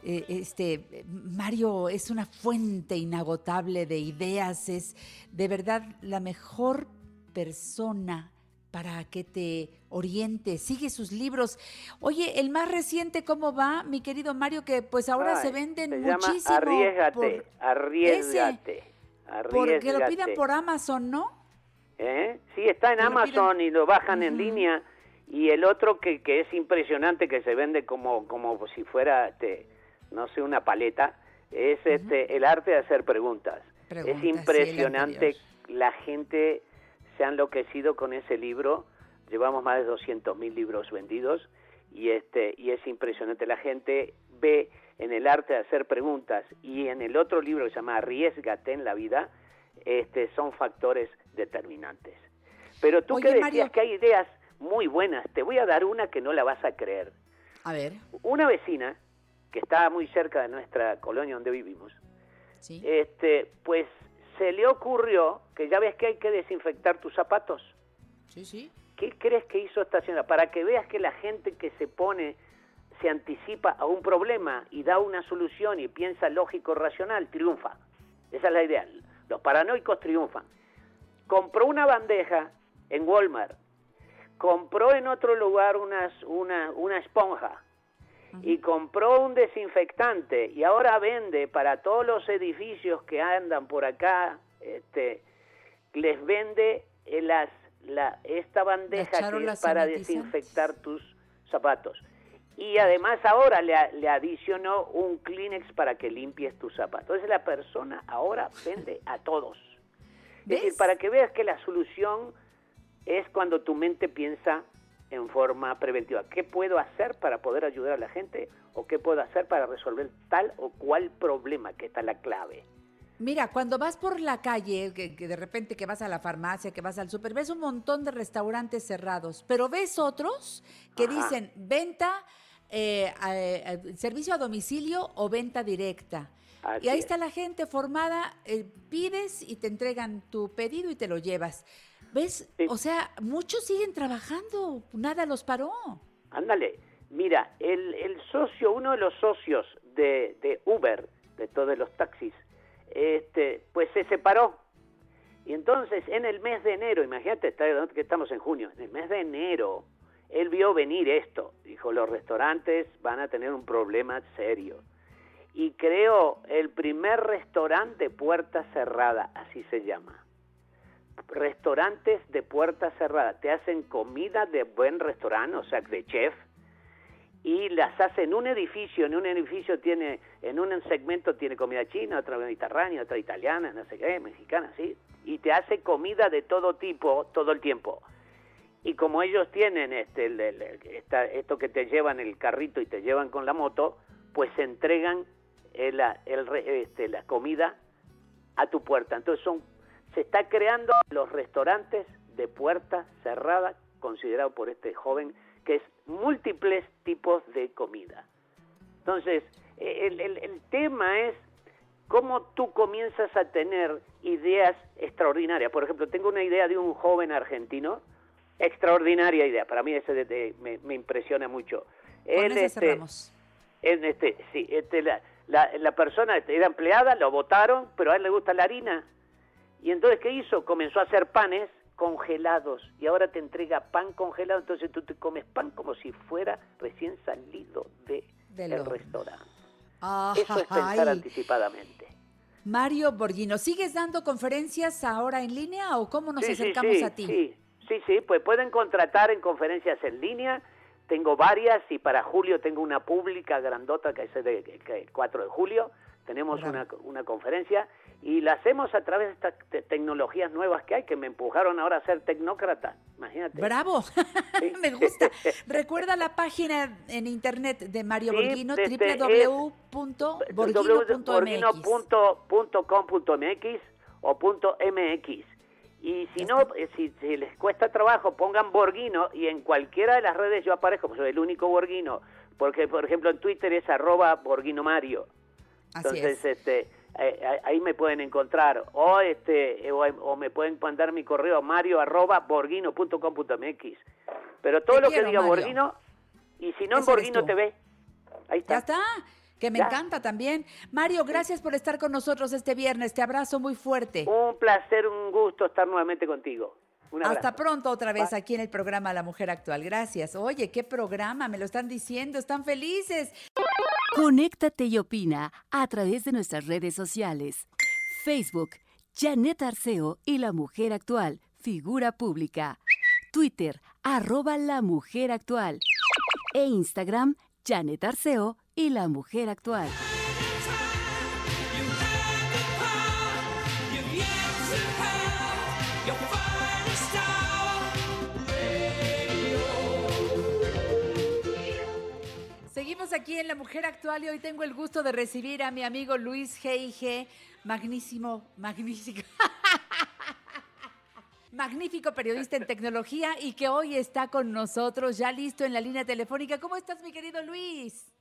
eh, este Mario es una fuente inagotable de ideas. Es de verdad la mejor persona para que te oriente. Sigue sus libros. Oye, el más reciente, ¿cómo va, mi querido Mario? Que pues ahora Ay, se venden se llama muchísimo. Arriesgate, por- arriesgate, porque lo arriesgate. pidan por Amazon, ¿no? ¿Eh? Sí, está en Que lo Amazon y lo bajan en línea. Y el otro que, que es impresionante, que se vende como, como si fuera, este, no sé, una paleta, es este el arte de hacer preguntas. Preguntas, es impresionante, la gente se ha enloquecido con ese libro. Llevamos más de 200 mil libros vendidos y este y es impresionante. La gente ve en el arte de hacer preguntas y en el otro libro que se llama Arriesgate en la vida, este, son factores determinantes. Pero tú Oye, que decías Mario. que hay ideas muy buenas, te voy a dar una que no la vas a creer. A ver, Una vecina que está muy cerca de nuestra colonia donde vivimos, sí. este, pues se le ocurrió que ya ves que hay que desinfectar tus zapatos. Sí, sí. ¿Qué crees que hizo esta señora? Para que veas que la gente que se pone, se anticipa a un problema y da una solución y piensa lógico, racional, triunfa. Esa es la idea. Los paranoicos triunfan. Compró una bandeja en Walmart compró en otro lugar unas, una, una esponja y compró un desinfectante y ahora vende para todos los edificios que andan por acá, este, les vende eh, las, la, esta bandeja que es para desinfectar tus zapatos. Y además ahora le, adicionó un Kleenex para que limpies tus zapatos. Entonces la persona ahora vende a todos. Es decir, para que veas que la solución es cuando tu mente piensa en forma preventiva. ¿Qué puedo hacer para poder ayudar a la gente? ¿O qué puedo hacer para resolver tal o cual problema? Que está la clave. Mira, cuando vas por la calle, que, que de repente que vas a la farmacia, que vas al súper, ves un montón de restaurantes cerrados, pero ves otros que Ajá. dicen venta, eh, a- a- servicio a domicilio o venta directa. Así y ahí es. está la gente formada, eh, pides y te entregan tu pedido y te lo llevas. ¿Ves? Sí. O sea, muchos siguen trabajando, nada los paró. Ándale, mira, el, el socio, uno de los socios de, de Uber, de todos los taxis, este, pues se separó. Y entonces en el mes de enero, imagínate está- que estamos en junio, en el mes de enero, él vio venir esto. Dijo, los restaurantes van a tener un problema serio. Y creó el primer restaurante puerta cerrada, así se llama. Restaurantes de puerta cerrada. Te hacen comida de buen restaurante, o sea, de chef, y las hace en un edificio, en un edificio tiene, en un segmento tiene comida china, otra mediterránea, otra italiana, no sé qué, mexicana, sí, y te hace comida de todo tipo, todo el tiempo. Y como ellos tienen este, esto que te llevan el carrito y te llevan con la moto, pues se entregan el- este, la comida a tu puerta. Entonces son, se está creando los restaurantes de puerta cerrada, considerado por este joven, que es múltiples tipos de comida. Entonces, el, el- el tema es cómo tú comienzas a tener ideas extraordinarias. Por ejemplo, tengo una idea de un joven argentino, extraordinaria idea, para mí de- de- me, me impresiona mucho. Él, este, cerramos. en este, sí, este, la, la, la persona era empleada, lo votaron, pero a él le gusta la harina. Y entonces, ¿qué hizo? Comenzó a hacer panes congelados y ahora te entrega pan congelado, entonces tú te comes pan como si fuera recién salido de Del restaurante. Eso es pensar Ay. anticipadamente. Mario Borghino, ¿sigues dando conferencias ahora en línea o cómo nos Sí, sí, acercamos sí, a ti? Sí, sí, sí, pues pueden contratar en conferencias en línea. Tengo varias y para julio tengo una pública grandota que es el 4 de julio. Tenemos una, una conferencia y la hacemos a través de estas te- tecnologías nuevas que hay que me empujaron ahora a ser tecnócrata. Imagínate. Bravo, Sí. me gusta. Recuerda la página en internet de Mario Sí, Borghino, este, es www.borghino.mx. o punto .mx. Y si no, eh, si, si les cuesta trabajo, pongan Borghino y en cualquiera de las redes yo aparezco, soy el único Borghino, porque por ejemplo en Twitter es arroba Borghino Mario. Así Entonces, es. este, eh, ahí me pueden encontrar o este eh, o, o me pueden mandar mi correo mario arroba borghino.com.mx. Pero todo Te lo quiero, que diga Mario. Borghino y si no en Borghino. TV. Ahí está. Ya está, que me Ya. encanta también. Mario, gracias por estar con nosotros este viernes. Te abrazo muy fuerte. Un placer, un gusto estar nuevamente contigo. Hasta pronto otra vez aquí en el programa La Mujer Actual. Gracias. Oye, qué programa, me lo están diciendo, están felices. Conéctate y opina a través de nuestras redes sociales. Facebook, Janet Arceo y la mujer actual, figura pública. Twitter, arroba la mujer actual. E Instagram, Janet Arceo y la mujer actual. Aquí en La Mujer Actual y hoy tengo el gusto de recibir a mi amigo Luis G.I.G., magnísimo, magnífico. Magnífico periodista en tecnología y que hoy está con nosotros ya listo en la línea telefónica. ¿Cómo estás, mi querido Luis?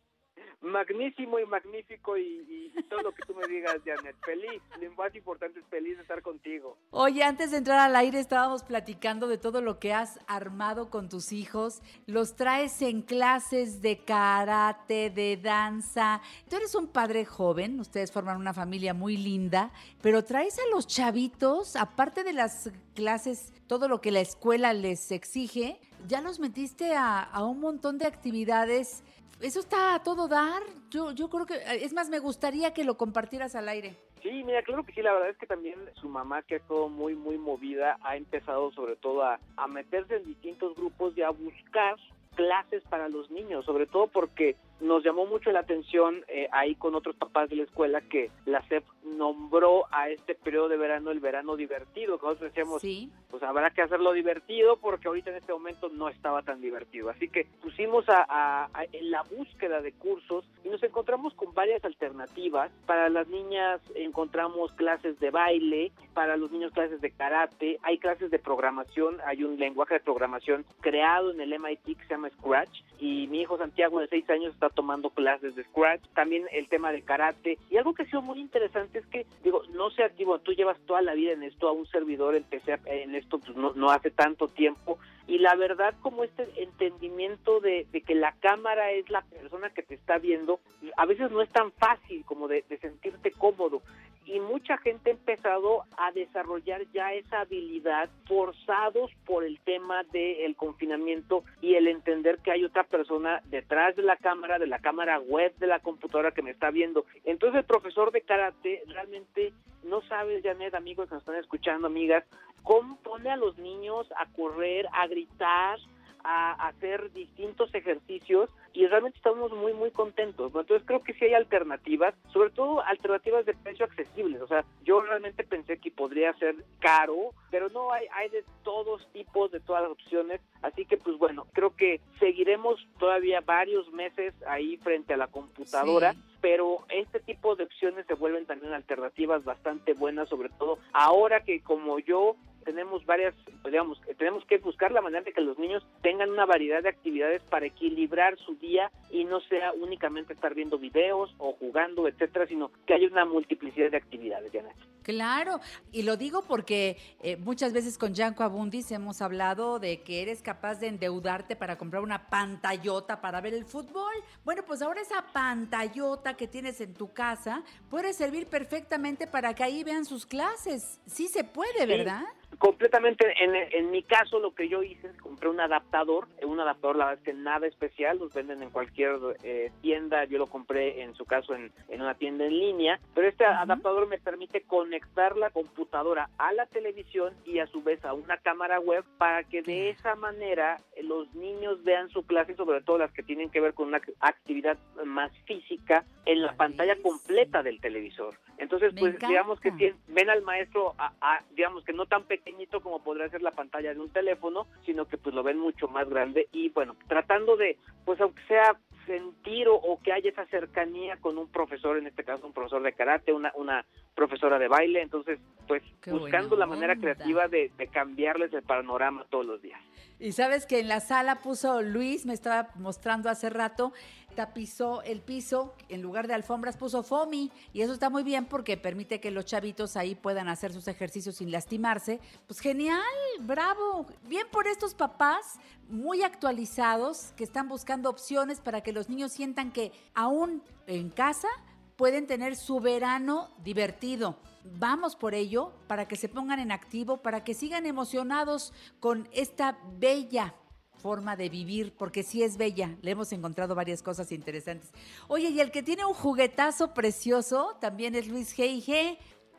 Magnísimo y magnífico y, y- y todo lo que tú me digas, Janet. Feliz, lo más importante es feliz de estar contigo. Oye, antes de entrar al aire estábamos platicando de todo lo que has armado con tus hijos. Los traes en clases de karate, de danza. Tú eres un padre joven, ustedes forman una familia muy linda, pero traes a los chavitos, aparte de las clases, todo lo que la escuela les exige, ya los metiste a, a un montón de actividades. Eso está a todo dar. Yo, yo creo que, es más, me gustaría que lo compartieras al aire. Sí, mira, claro que sí, la verdad es que también su mamá, que es todo muy, muy movida, ha empezado sobre todo a, a meterse en distintos grupos y a buscar clases para los niños, sobre todo porque nos llamó mucho la atención eh, ahí con otros papás de la escuela que la SEP nombró a este periodo de verano el verano divertido, que nosotros decíamos, Sí. pues habrá que hacerlo divertido porque ahorita en este momento no estaba tan divertido. Así que pusimos a, a- a- en la búsqueda de cursos y nos encontramos con varias alternativas. Para las niñas encontramos clases de baile, para los niños clases de karate, hay clases de programación, hay un lenguaje de programación creado en el MIT que se llama Scratch y mi hijo Santiago de 6 años está tomando clases de Scratch, también el tema de karate. Y algo que ha sido muy interesante es que, digo, no sé, digo, tú llevas toda la vida en esto, a un servidor empecé en esto pues no, no hace tanto tiempo. Y la verdad como este entendimiento de, que la cámara es la persona que te está viendo, a veces no es tan fácil como de sentirte cómodo y mucha gente ha empezado a desarrollar ya esa habilidad forzados por el tema del confinamiento y el entender que hay otra persona detrás de la cámara, de la cámara web de la computadora que me está viendo. Entonces el profesor de karate realmente no sabe, Janet, amigos que nos están escuchando, amigas, cómo pone a los niños a correr, a gritar, a hacer distintos ejercicios y realmente estamos muy muy contentos. Entonces creo que sí hay alternativas, sobre todo alternativas de precio accesibles. O sea, yo realmente pensé que podría ser caro, pero no hay, hay de todos tipos, de todas las opciones. Así que pues bueno, creo que seguiremos todavía varios meses ahí frente a la computadora. Pero este tipo de opciones se vuelven también alternativas bastante buenas, sobre todo ahora que como yo tenemos varias, digamos, que tenemos que buscar la manera de que los niños tengan una variedad de actividades para equilibrar su día y no sea únicamente estar viendo videos o jugando, etcétera, sino que haya una multiplicidad de actividades, Janet. Claro, y lo digo porque eh, muchas veces con Janko Abundis hemos hablado de que eres capaz de endeudarte para comprar una pantallota para ver el fútbol. Bueno, pues ahora esa pantallota que tienes en tu casa puede servir perfectamente para que ahí vean sus clases. Sí se puede, Sí. Completamente, en, en mi caso lo que yo hice es compré un adaptador, eh, un adaptador la verdad es que nada especial, los venden en cualquier eh, tienda, yo lo compré en su caso en, en una tienda en línea, pero este adaptador me permite conectar la computadora a la televisión y a su vez a una cámara web para que de esa manera eh, los niños vean su clase, sobre todo las que tienen que ver con una actividad más física, en la pantalla completa del televisor. Entonces, Me pues digamos que ven al maestro, a- a- digamos que no tan pequeñito como podría ser la pantalla de un teléfono, sino que pues lo ven mucho más grande y bueno, tratando de, pues aunque sea sentir o, o que haya esa cercanía con un profesor, en este caso un profesor de karate, una, una profesora de baile, entonces pues Qué buscando la manera onda. creativa de, de cambiarles el panorama todos los días. Y sabes que en la sala puso Luis, me estaba mostrando hace rato, tapizó el piso, en lugar de alfombras puso foamy, y eso está muy bien porque permite que los chavitos ahí puedan hacer sus ejercicios sin lastimarse. Pues genial, bravo. Bien por estos papás muy actualizados que están buscando opciones para que los niños sientan que aún en casa pueden tener su verano divertido. Vamos por ello para que se pongan en activo, para que sigan emocionados con esta bella forma de vivir, porque sí es bella. Le hemos encontrado varias cosas interesantes. Oye, y el que tiene un juguetazo precioso también es Luis G&G.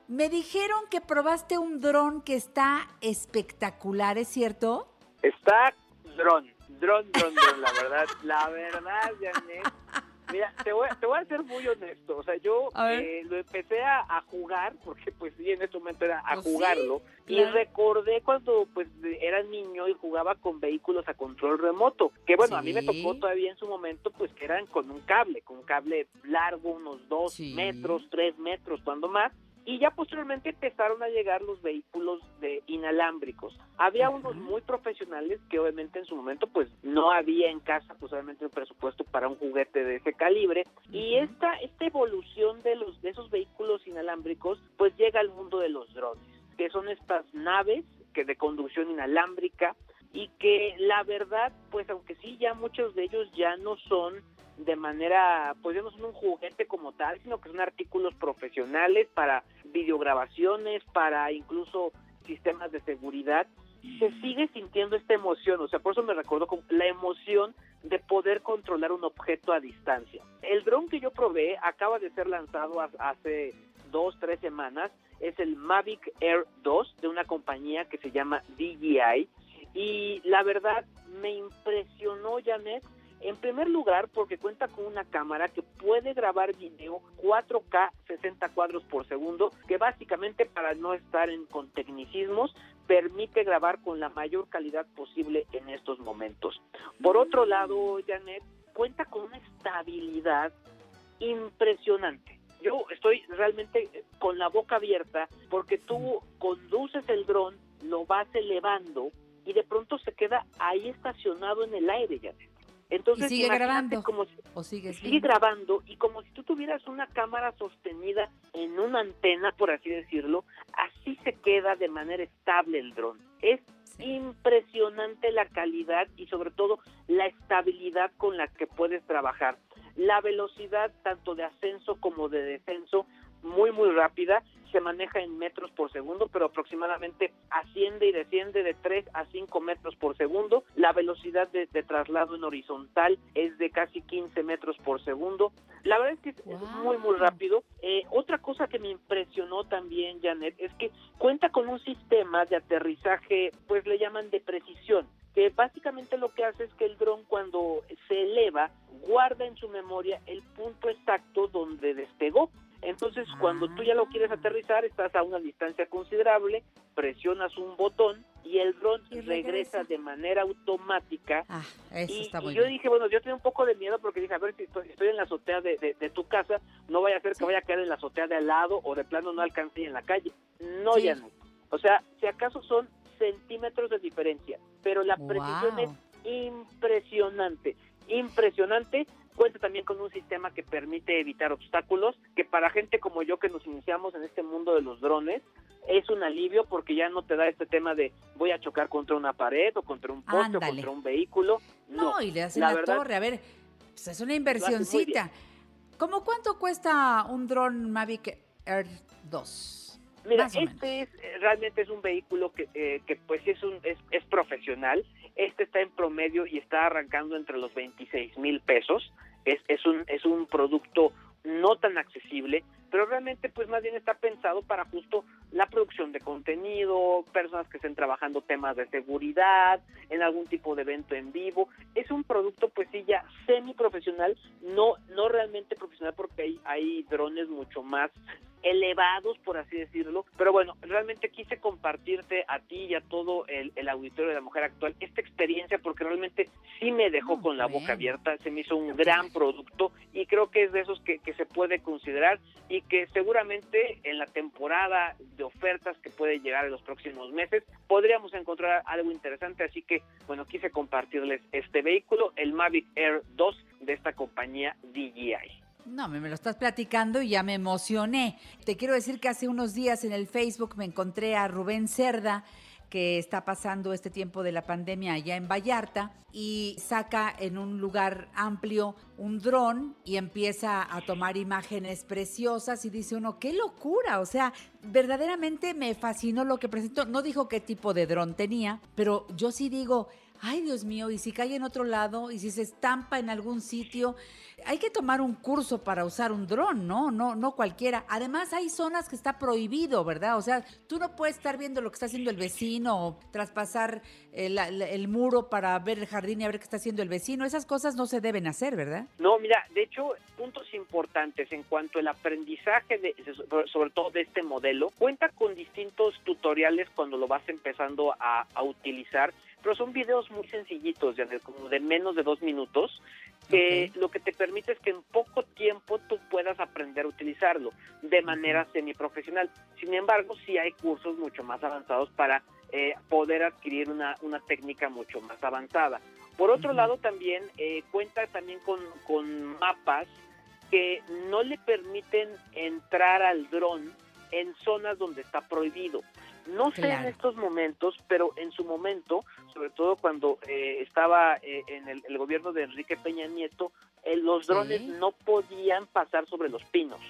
Me dijeron que probaste un dron que está espectacular, ¿es cierto? Está dron, dron, dron, dron, la verdad, la verdad, Janet. Mira, te voy, te voy a ser muy honesto, o sea, yo A eh, lo empecé a, a jugar, porque pues sí, en este momento era a Pues sí, jugarlo, y recordé cuando pues era niño y jugaba con vehículos a control remoto, que bueno, a mí me tocó todavía en su momento pues que eran con un cable, con un cable largo, unos dos Sí. metros, tres metros, cuando más, y ya posteriormente empezaron a llegar los vehículos de inalámbricos. Había unos muy profesionales que obviamente en su momento pues no había en casa pues obviamente el presupuesto para un juguete de ese calibre. Y esta esta evolución de los de esos vehículos inalámbricos pues llega al mundo de los drones, que son estas naves que de conducción inalámbrica y que la verdad pues aunque sí ya muchos de ellos ya no son de manera, pues ya no son un juguete como tal, sino que son artículos profesionales para videograbaciones, para incluso sistemas de seguridad. se sigue sintiendo esta emoción, o sea, por eso me recordó como la emoción de poder controlar un objeto a distancia. El dron que yo probé acaba de ser lanzado ha- hace dos, tres semanas, es el Mavic Air 2 de una compañía que se llama DJI y la verdad me impresionó, Janet, en primer lugar, porque cuenta con una cámara que puede grabar video 4K 60 cuadros por segundo, que básicamente para no estar en, con tecnicismos, permite grabar con la mayor calidad posible en estos momentos. Por otro lado, Janet, cuenta con una estabilidad impresionante. Yo estoy realmente con la boca abierta porque tú conduces el dron, lo vas elevando y de pronto se queda ahí estacionado en el aire, Janet. Entonces, sigue grabando. como si- ¿O sigue grabando y como si tú tuvieras una cámara sostenida en una antena, por así decirlo, así se queda de manera estable el dron. Es impresionante la calidad y sobre todo la estabilidad con la que puedes trabajar. La velocidad tanto de ascenso como de descenso muy muy rápida, se maneja en metros por segundo, pero aproximadamente asciende y desciende de 3 a 5 metros por segundo. La velocidad de, de traslado en horizontal es de casi 15 metros por segundo. La verdad es que es, es muy, muy rápido. Eh, otra cosa que me impresionó también, Janet, es que cuenta con un sistema de aterrizaje, pues le llaman de precisión que básicamente lo que hace es que el dron cuando se eleva guarda en su memoria el punto exacto donde despegó. Entonces, cuando tú ya lo quieres aterrizar, estás a una distancia considerable, presionas un botón y el dron regresa. de manera automática. Eso y, está y yo dije, bueno, yo tenía un poco de miedo porque dije, a ver si estoy, estoy en la azotea de, de- de tu casa, no vaya a ser que vaya a caer en la azotea de al lado o de plano no alcance en la calle. No, Sí. ya no. O sea, si acaso son centímetros de diferencia, pero la Wow. precisión es impresionante, impresionante. Cuenta también con un sistema que permite evitar obstáculos, que para gente como yo que nos iniciamos en este mundo de los drones, es un alivio porque ya no te da este tema de voy a chocar contra una pared o contra un poste o contra un vehículo. No, No, y le hacen la la, verdad, torre. A ver, pues es una inversioncita. ¿Cómo cuánto cuesta un dron Mavic Air 2? Mira, este es eh, realmente es un vehículo que, eh, que pues es un es, es profesional. Este está en promedio y está arrancando entre los 26 mil pesos. Es, es un es un producto no tan accesible, pero realmente pues más bien está pensado para justo la producción de contenido, personas que estén trabajando temas de seguridad, en algún tipo de evento en vivo. Es un producto pues sí ya semi profesional, no no realmente profesional porque hay, hay drones mucho más elevados, por así decirlo. Pero bueno, realmente quise compartirte a ti y a todo el, el auditorio de la mujer actual esta experiencia porque realmente sí me dejó con la boca abierta, se me hizo un gran producto y creo que es de esos que, que se puede considerar y que seguramente en la temporada de ofertas que puede llegar en los próximos meses podríamos encontrar algo interesante. Así que, bueno, quise compartirles este vehículo, el Mavic Air 2 de esta compañía DJI. No, me, lo estás platicando y ya me emocioné. Te quiero decir que hace unos días en el Facebook me encontré a Rubén Cerda, que está pasando este tiempo de la pandemia allá en Vallarta, y saca en un lugar amplio un dron y empieza a tomar imágenes preciosas y dice uno, qué locura, o sea, verdaderamente me fascinó lo que presentó. No dijo qué tipo de dron tenía, pero yo sí digo, ay Dios mío, y si cae en otro lado, y si se estampa en algún sitio, hay que tomar un curso para usar un dron, ¿no? No, no cualquiera. Además, hay zonas que está prohibido, ¿verdad? O sea, tú no puedes estar viendo lo que está haciendo el vecino o traspasar el, el muro para ver el jardín y a ver qué está haciendo el vecino. Esas cosas no se deben hacer, ¿verdad? No, mira, de hecho, puntos importantes en cuanto al aprendizaje, de, sobre todo de este modelo, cuenta con distintos tutoriales cuando lo vas empezando a utilizar, pero son videos muy sencillitos, Janet, como de menos de dos minutos, que lo que te permite es que en poco tiempo tú puedas aprender a utilizarlo de manera semiprofesional. Sin embargo, sí hay cursos mucho más avanzados para eh, poder adquirir una, una técnica mucho más avanzada. Por otro lado, también eh, cuenta también con, con mapas que no le permiten entrar al dron en zonas donde está prohibido. No sé en estos momentos, pero en su momento, sobre todo cuando eh, estaba eh, en el, el gobierno de Enrique Peña Nieto, eh, los drones Sí. no podían pasar sobre los pinos.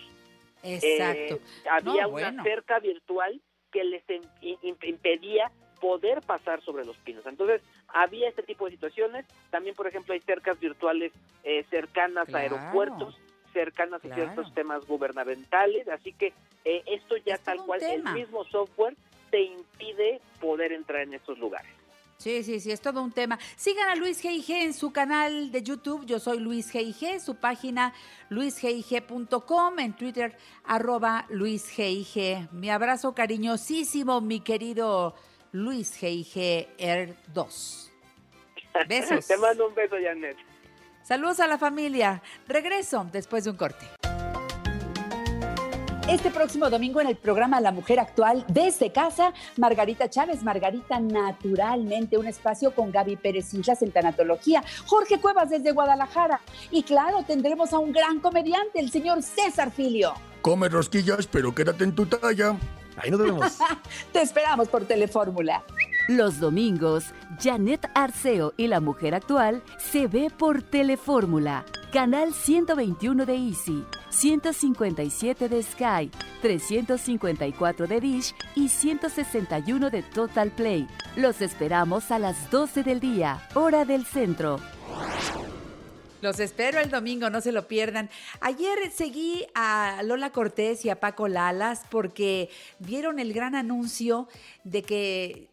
Exacto. Eh, había No, una bueno. cerca virtual que les im- im- impedía poder pasar sobre los pinos. Entonces, había este tipo de situaciones. También, por ejemplo, hay cercas virtuales eh, cercanas Claro. a aeropuertos, cercanas Claro. a ciertos temas gubernamentales. Así que eh, esto ya tal cual, tema. el mismo software te impide poder entrar en estos lugares. Sí, sí, sí, es todo un tema. Sigan a Luis G.I.G. en su canal de YouTube. Yo soy Luis G.I.G. Su página luisgig.com. En Twitter, arroba Luis G.I.G. Mi abrazo cariñosísimo, mi querido Luis G.I.G. Air 2. Besos. te mando un beso, Janet. Saludos a la familia. Regreso después de un corte. Este próximo domingo en el programa La Mujer Actual desde casa, Margarita Chávez, Margarita Naturalmente, un espacio con Gaby Pérez Islas en Tanatología, Jorge Cuevas desde Guadalajara y claro, tendremos a un gran comediante, el señor César Filio. Come rosquillas, pero quédate en tu talla. Ahí nos vemos. Te esperamos por Telefórmula. Los domingos, Janet Arceo y la mujer actual se ve por Telefórmula, canal 121 de Easy, 157 de Sky, 354 de Dish y 161 de Total Play. Los esperamos a las 12 del día, hora del centro. Los espero el domingo, no se lo pierdan. Ayer seguí a Lola Cortés y a Paco Lalas porque vieron el gran anuncio de que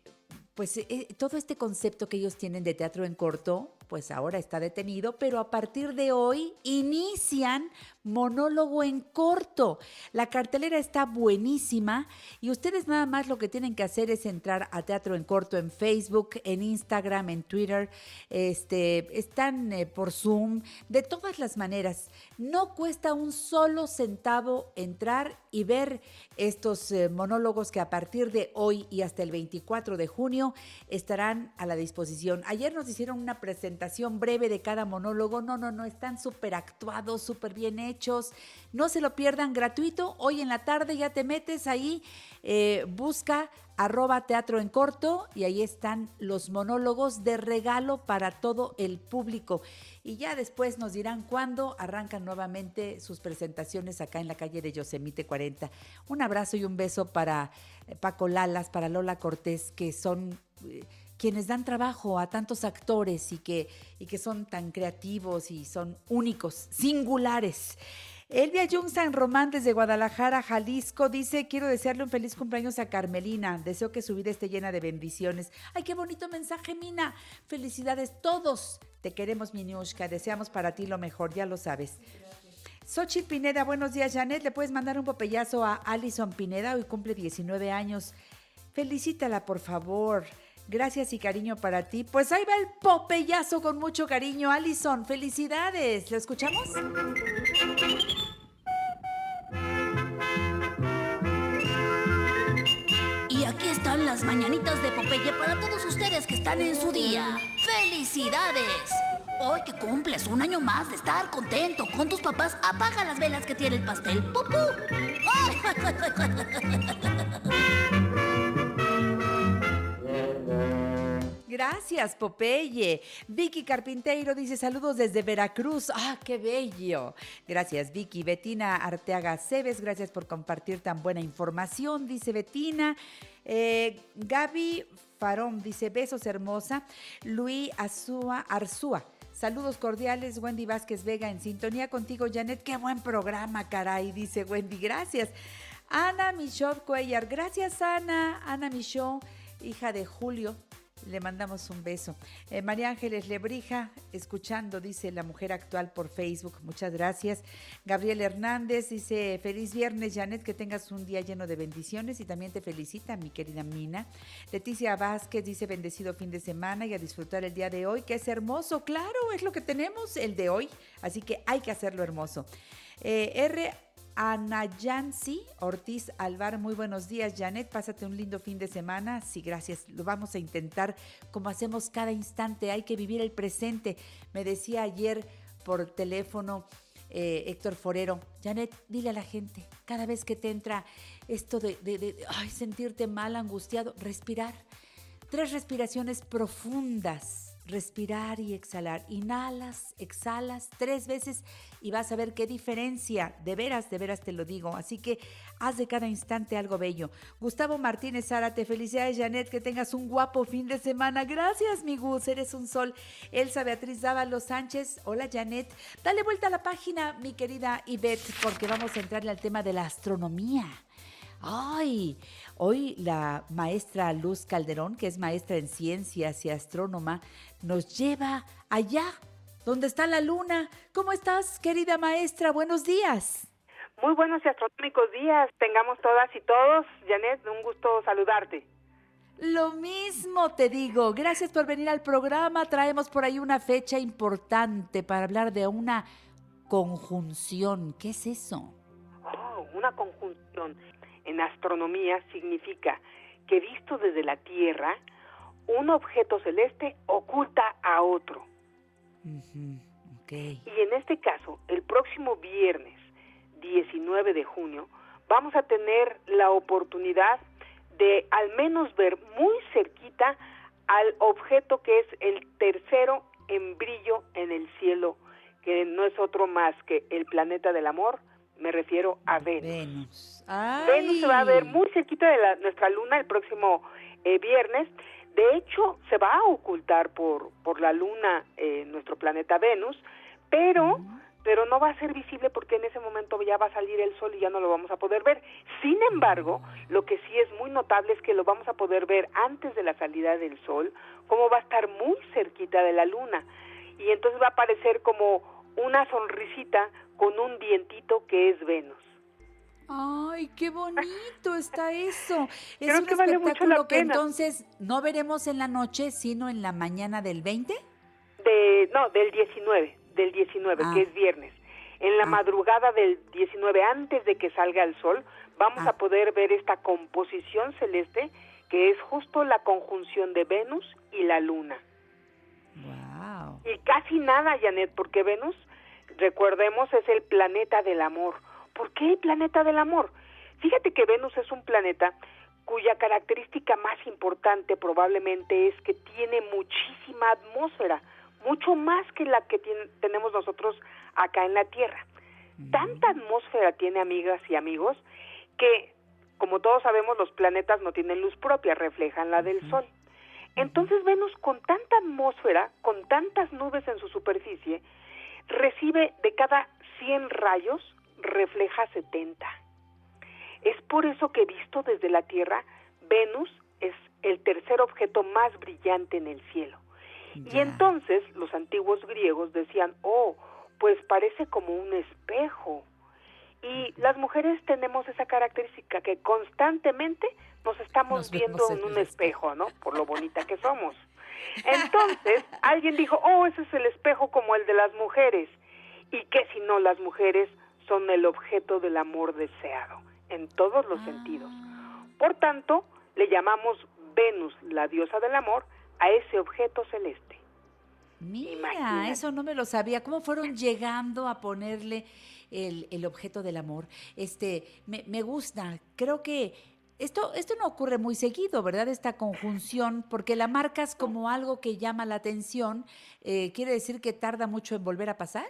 pues eh, todo este concepto que ellos tienen de teatro en corto, pues ahora está detenido, pero a partir de hoy inician monólogo en corto. La cartelera está buenísima y ustedes nada más lo que tienen que hacer es entrar a Teatro en Corto en Facebook, en Instagram, en Twitter, este, están eh, por Zoom, de todas las maneras. No cuesta un solo centavo entrar y ver estos eh, monólogos que a partir de hoy y hasta el 24 de junio estarán a la disposición. Ayer nos hicieron una presentación breve de cada monólogo. No, no, no, están súper actuados, súper bien hechos. No se lo pierdan, gratuito. Hoy en la tarde ya te metes ahí, eh, busca arroba teatro en corto y ahí están los monólogos de regalo para todo el público. Y ya después nos dirán cuándo arrancan nuevamente sus presentaciones acá en la calle de Yosemite 40. Un abrazo y un beso para eh, Paco Lalas, para Lola Cortés, que son... quienes dan trabajo a tantos actores y que, y que son tan creativos y son únicos, singulares. Elvia Jung San Román desde Guadalajara, Jalisco, dice, quiero desearle un feliz cumpleaños a Carmelina. Deseo que su vida esté llena de bendiciones. Ay, qué bonito mensaje, Mina. Felicidades todos. Te queremos, Miniushka. Deseamos para ti lo mejor, ya lo sabes. Xochitl Pineda, buenos días, Janet. ¿Le puedes mandar un popellazo a Alison Pineda? Hoy cumple 19 años. Felicítala, por favor. Gracias y cariño para ti. Pues ahí va el popellazo con mucho cariño, Alison. Felicidades. ¿Lo escuchamos? Y aquí están las mañanitas de Popeye para todos ustedes que están en su día. ¡Felicidades! Hoy que cumples un año más de estar contento con tus papás, apaga las velas que tiene el pastel. ¡Pupú! Gracias, Popeye. Vicky Carpinteiro dice saludos desde Veracruz. ¡Ah, qué bello! Gracias, Vicky. Betina Arteaga Cebes, gracias por compartir tan buena información, dice Betina. Eh, Gaby Farón dice besos, hermosa. Luis Azúa Arzúa. Saludos cordiales, Wendy Vázquez Vega, en sintonía contigo, Janet. Qué buen programa, caray, dice Wendy. Gracias. Ana Michaud Cuellar. Gracias, Ana. Ana Michaud, hija de Julio. Le mandamos un beso. Eh, María Ángeles Lebrija, escuchando, dice la mujer actual por Facebook. Muchas gracias. Gabriel Hernández dice, feliz viernes, Janet, que tengas un día lleno de bendiciones y también te felicita, mi querida Mina. Leticia Vázquez dice, bendecido fin de semana y a disfrutar el día de hoy, que es hermoso. Claro, es lo que tenemos, el de hoy. Así que hay que hacerlo hermoso. Eh, R. Anayansi Ortiz Alvar, muy buenos días, Janet. Pásate un lindo fin de semana. Sí, gracias. Lo vamos a intentar como hacemos cada instante. Hay que vivir el presente. Me decía ayer por teléfono eh, Héctor Forero, Janet, dile a la gente, cada vez que te entra esto de, de- de, ay, sentirte mal, angustiado, respirar. Tres respiraciones profundas. Respirar y exhalar. Inhalas, exhalas tres veces y vas a ver qué diferencia. De veras, de veras te lo digo. Así que haz de cada instante algo bello. Gustavo Martínez Zárate, felicidades Janet, que tengas un guapo fin de semana. Gracias, mi Gus, eres un sol. Elsa Beatriz Dávalos Sánchez, hola Janet. Dale vuelta a la página, mi querida Ivette, porque vamos a entrarle al tema de la astronomía. Ay, hoy la maestra Luz Calderón, que es maestra en ciencias y astrónoma, nos lleva allá, donde está la luna. ¿Cómo estás, querida maestra? Buenos días. Muy buenos y astronómicos días, tengamos todas y todos. Janet, un gusto saludarte. Lo mismo te digo, gracias por venir al programa. Traemos por ahí una fecha importante para hablar de una conjunción. ¿Qué es eso? Oh, una conjunción en astronomía significa que visto desde la Tierra, un objeto celeste oculta a otro. Y en este caso, el próximo viernes 19 de junio, vamos a tener la oportunidad de al menos ver muy cerquita al objeto que es el tercero en brillo en el cielo, que no es otro más que el planeta del amor, me refiero a Venus. Venus, se va a ver muy cerquita de la, nuestra luna el próximo eh, viernes. De hecho, se va a ocultar por, por la luna eh, nuestro planeta Venus, pero, pero no va a ser visible porque en ese momento ya va a salir el sol y ya no lo vamos a poder ver. Sin embargo, lo que sí es muy notable es que lo vamos a poder ver antes de la salida del sol, como va a estar muy cerquita de la luna. Y entonces va a aparecer como una sonrisita con un dientito que es Venus. Ay, qué bonito está eso. Es Creo un que vale mucho espectáculo la que pena. entonces no veremos en la noche, sino en la mañana del 20. De, no, del 19, del 19, Ah. que es viernes. En la madrugada del 19, antes de que salga el sol, vamos Ah. a poder ver esta composición celeste que es justo la conjunción de Venus y la Luna. Y casi nada, Janet, porque Venus, recordemos, es el planeta del amor. ¿Por qué el planeta del amor? Fíjate que Venus es un planeta cuya característica más importante probablemente es que tiene muchísima atmósfera, mucho más que la que tenemos nosotros acá en la Tierra. Tanta atmósfera tiene amigas y amigos que, como todos sabemos, los planetas no tienen luz propia, reflejan la del Sol. Entonces Venus con tanta atmósfera, con tantas nubes en su superficie, recibe de cada 100 rayos, refleja 70. Es por eso que visto desde la Tierra, Venus es el tercer objeto más brillante en el cielo. Y entonces los antiguos griegos decían, oh, pues parece como un espejo. Y las mujeres tenemos esa característica que constantemente nos estamos Nos viendo en un espejo, ¿no? Por lo bonita que somos. Entonces, alguien dijo, oh, ese es el espejo como el de las mujeres. ¿Y que si no las mujeres son el objeto del amor deseado, en todos los sentidos? Por tanto, le llamamos Venus, la diosa del amor, a ese objeto celeste. Mira, Imagínate. eso no me lo sabía. ¿Cómo fueron llegando a ponerle el, el objeto del amor? Este, me, me gusta. Creo que esto, esto no ocurre muy seguido, ¿verdad? Esta conjunción, porque la marcas como algo que llama la atención. eh, ¿Quiere decir que tarda mucho en volver a pasar?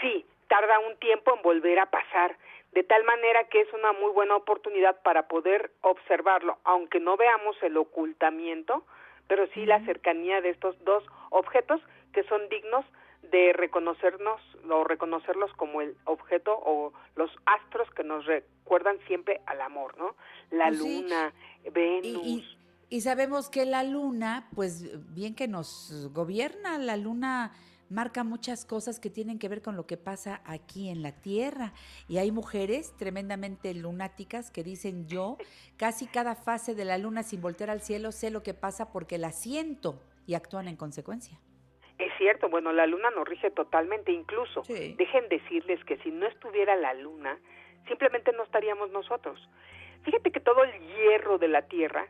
Sí, tarda un tiempo en volver a pasar, de tal manera que es una muy buena oportunidad para poder observarlo, aunque no veamos el ocultamiento, pero sí la cercanía de estos dos objetos que son dignos de reconocernos o reconocerlos como el objeto o los astros que nos recuerdan siempre al amor, ¿no? La Pues sí. luna, Venus. Y, y sabemos que la luna, pues bien que nos gobierna, la luna marca muchas cosas que tienen que ver con lo que pasa aquí en la Tierra. Y hay mujeres tremendamente lunáticas que dicen yo, casi cada fase de la luna sin voltear al cielo sé lo que pasa porque la siento y actúan en consecuencia. Es cierto, bueno, la luna nos rige totalmente, incluso Sí. dejen decirles que si no estuviera la luna, simplemente no estaríamos nosotros. Fíjate que todo el hierro de la Tierra,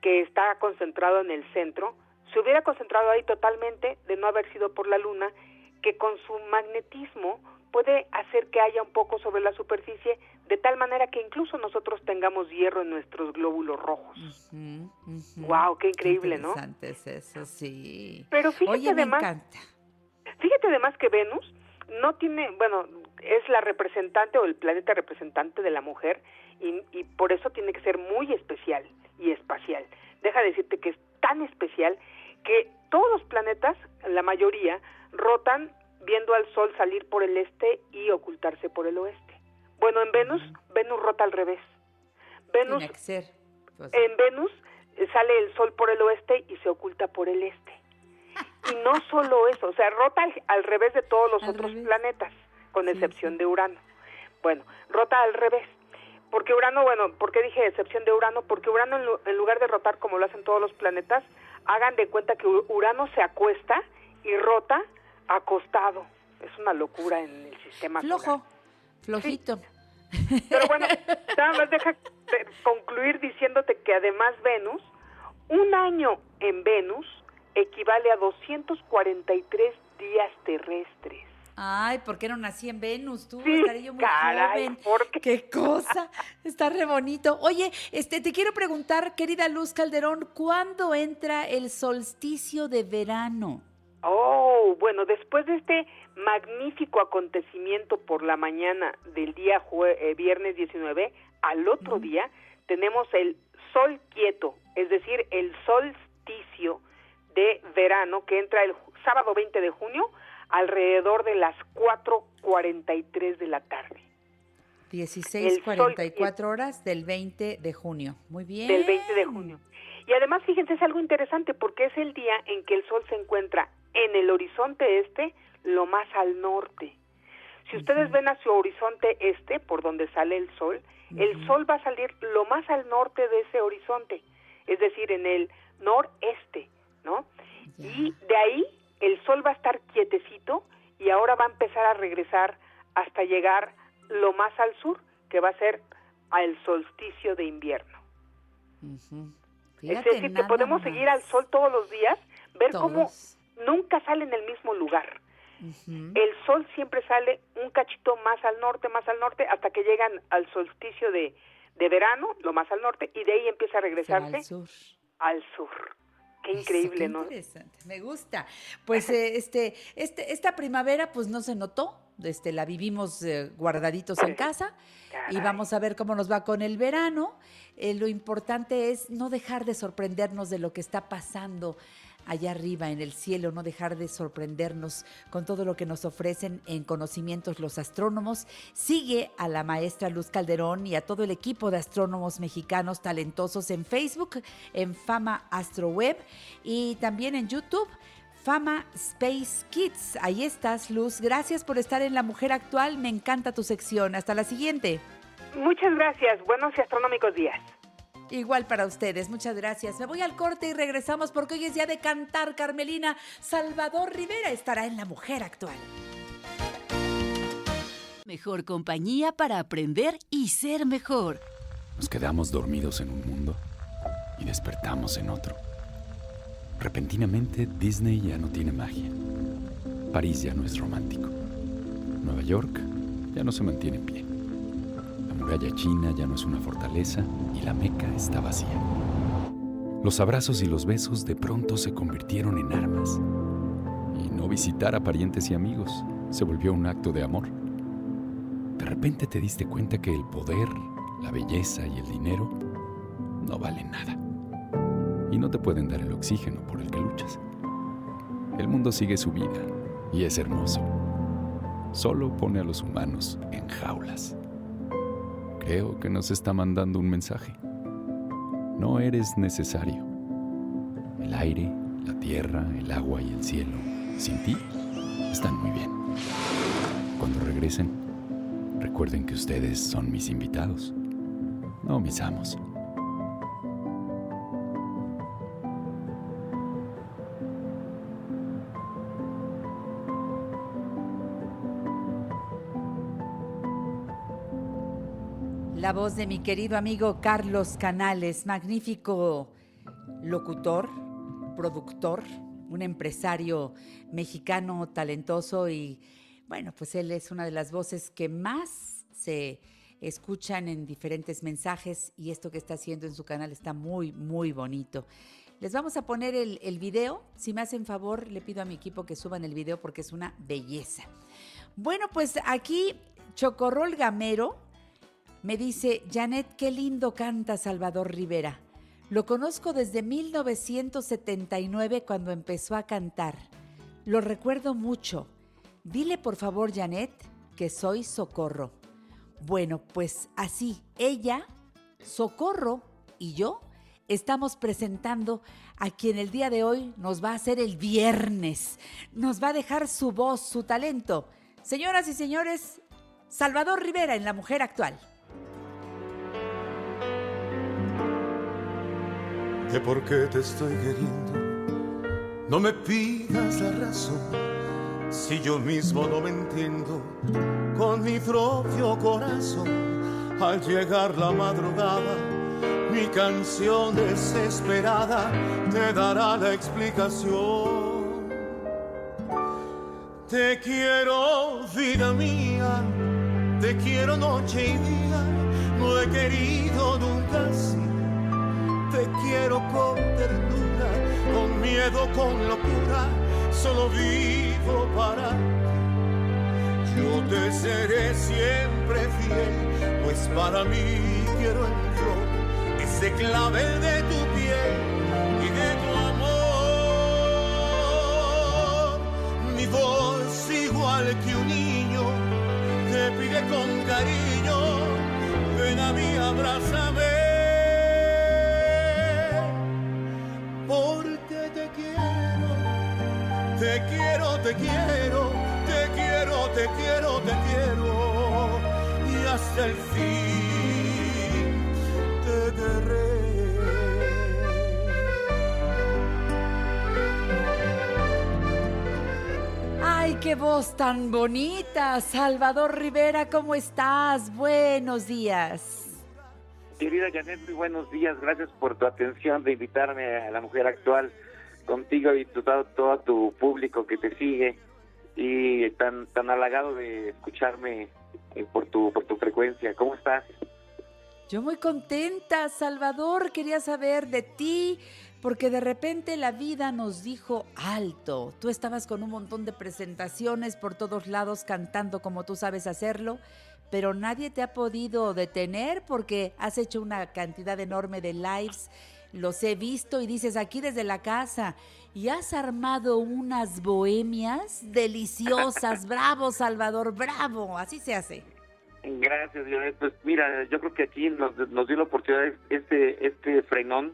que está concentrado en el centro, se hubiera concentrado ahí totalmente de no haber sido por la luna, que con su magnetismo puede hacer que haya un poco sobre la superficie de tal manera que incluso nosotros tengamos hierro en nuestros glóbulos rojos. Wow, qué increíble, ¿no? Interesante es eso, sí. Pero fíjate Oye, me además, encanta. fíjate además que Venus no tiene, bueno, es la representante o el planeta representante de la mujer y, y por eso tiene que ser muy especial y espacial. Deja de decirte que es tan especial que todos los planetas, la mayoría, rotan viendo al Sol salir por el este y ocultarse por el oeste. Bueno, en Venus, Venus rota al revés. Venus, ser. Pues, en Venus eh, sale el Sol por el oeste y se oculta por el este. Y no solo eso, o sea, rota al, al revés de todos los otros planetas, con excepción de Urano. Bueno, rota al revés. Porque Urano, bueno, ¿por qué dije excepción de Urano? Porque Urano, en lu- en lugar de rotar como lo hacen todos los planetas, hagan de cuenta que Urano se acuesta y rota acostado. Es una locura en el sistema solar. Flojo, flojito. Pero bueno, nada más deja de concluir diciéndote que además Venus, un año en Venus equivale a 243 días terrestres. Ay, ¿por qué no nací en Venus? Tú Sí, estaré yo muy caray, joven. qué? cosa. Está re bonito. Oye, este, te quiero preguntar, querida Luz Calderón, ¿cuándo entra el solsticio de verano? Oh, bueno, después de este magnífico acontecimiento por la mañana del día jue- eh, viernes 19, al otro día tenemos el sol quieto, es decir, el solsticio de verano que entra el sábado 20 de junio alrededor de las 4.43 de la tarde. 16, 44 horas del 20 de junio. Muy bien. del 20 de junio. Y además, fíjense, es algo interesante porque es el día en que el sol se encuentra en el horizonte este, lo más al norte. Si ustedes ven hacia horizonte este, por donde sale el sol, el sol va a salir lo más al norte de ese horizonte, es decir, en el noreste, ¿no? Y de ahí el sol va a estar quietecito y ahora va a empezar a regresar hasta llegar lo más al sur, que va a ser al solsticio de invierno. Fíjate es decir, que podemos más. seguir al sol todos los días, ver cómo. Nunca sale en el mismo lugar. El sol siempre sale un cachito más al norte, más al norte, hasta que llegan al solsticio de, de verano, lo más al norte, y de ahí empieza a regresarse al sur. al sur. Qué increíble, qué ¿no? interesante, me gusta. Pues eh, este, este, esta primavera pues no se notó, este, la vivimos eh, guardaditos en casa y vamos a ver cómo nos va con el verano. Eh, lo importante es no dejar de sorprendernos de lo que está pasando allá arriba en el cielo, no dejar de sorprendernos con todo lo que nos ofrecen en conocimientos los astrónomos. Sigue a la maestra Luz Calderón y a todo el equipo de astrónomos mexicanos talentosos en Facebook, en Fama Astroweb y también en YouTube. Fama Space Kids. Ahí estás, Luz. Gracias por estar en La Mujer Actual. Me encanta tu sección. Hasta la siguiente. Muchas gracias. Buenos y astronómicos días. Igual para ustedes, muchas gracias. Me voy al corte y regresamos porque hoy es día de cantar, Carmelina. Salvador Rivera estará en La Mujer Actual. Mejor compañía para aprender y ser mejor. Nos quedamos dormidos en un mundo y despertamos en otro. Repentinamente Disney ya no tiene magia. París ya no es romántico. Nueva York ya no se mantiene en pie. La muralla china ya no es una fortaleza y la Meca está vacía. Los abrazos y los besos de pronto se convirtieron en armas. Y no visitar a parientes y amigos se volvió un acto de amor. De repente te diste cuenta que el poder, la belleza y el dinero no valen nada. Y no te pueden dar el oxígeno por el que luchas. El mundo sigue su vida y es hermoso. Solo pone a los humanos en jaulas. Creo que nos está mandando un mensaje. No eres necesario. El aire, la tierra, el agua y el cielo, sin ti, están muy bien. Cuando regresen, recuerden que ustedes son mis invitados, no mis amos. La voz de mi querido amigo Carlos Canales, magnífico locutor, productor, un empresario mexicano talentoso y bueno, pues él es una de las voces que más se escuchan en diferentes mensajes y esto que está haciendo en su canal está muy, muy bonito. Les vamos a poner el, video. Si me hacen favor, le pido a mi equipo que suban el video porque es una belleza. Bueno, pues aquí Chocorrol Gamero me dice, Janet, qué lindo canta Salvador Rivera. Lo conozco desde 1979 cuando empezó a cantar. Lo recuerdo mucho. Dile por favor, Janet, que soy Socorro. Bueno, pues así, ella, Socorro y yo estamos presentando a quien el día de hoy nos va a hacer el viernes. Nos va a dejar su voz, su talento. Señoras y señores, Salvador Rivera en La Mujer Actual. Que por qué te estoy queriendo. No me pidas la razón si yo mismo no me entiendo con mi propio corazón. Al llegar la madrugada, mi canción desesperada te dará la explicación. Te quiero, vida mía, te quiero noche y día, no he querido nunca así quiero con ternura, con miedo, con locura, solo vivo para ti. Yo te seré siempre fiel, pues para mí quiero en flor ese clavel de tu piel y de tu amor. Mi voz igual que un niño te pide con cariño, ven a mí, abrázame. Te quiero, te quiero, te quiero, te quiero, te quiero, y hasta el fin te querré. ¡Ay, qué voz tan bonita! Salvador Rivera, ¿cómo estás? Buenos días. Querida Janet, muy buenos días. Gracias por tu atención de invitarme a la mujer actual contigo tu, todo, todo tu público que te sigue y tan tan halagado de escucharme eh, por tu por tu frecuencia. ¿Cómo estás? Yo muy contenta, Salvador. Quería saber de ti, porque de repente la vida nos dijo alto. Tú estabas con un montón de presentaciones por todos lados cantando como tú sabes hacerlo, pero nadie te ha podido detener porque has hecho una cantidad enorme de lives. Los he visto y dices aquí desde la casa. Y has armado unas bohemias deliciosas. bravo, Salvador, bravo. Así se hace. Gracias, Janet. Pues mira, yo creo que aquí nos, nos dio la oportunidad este este frenón,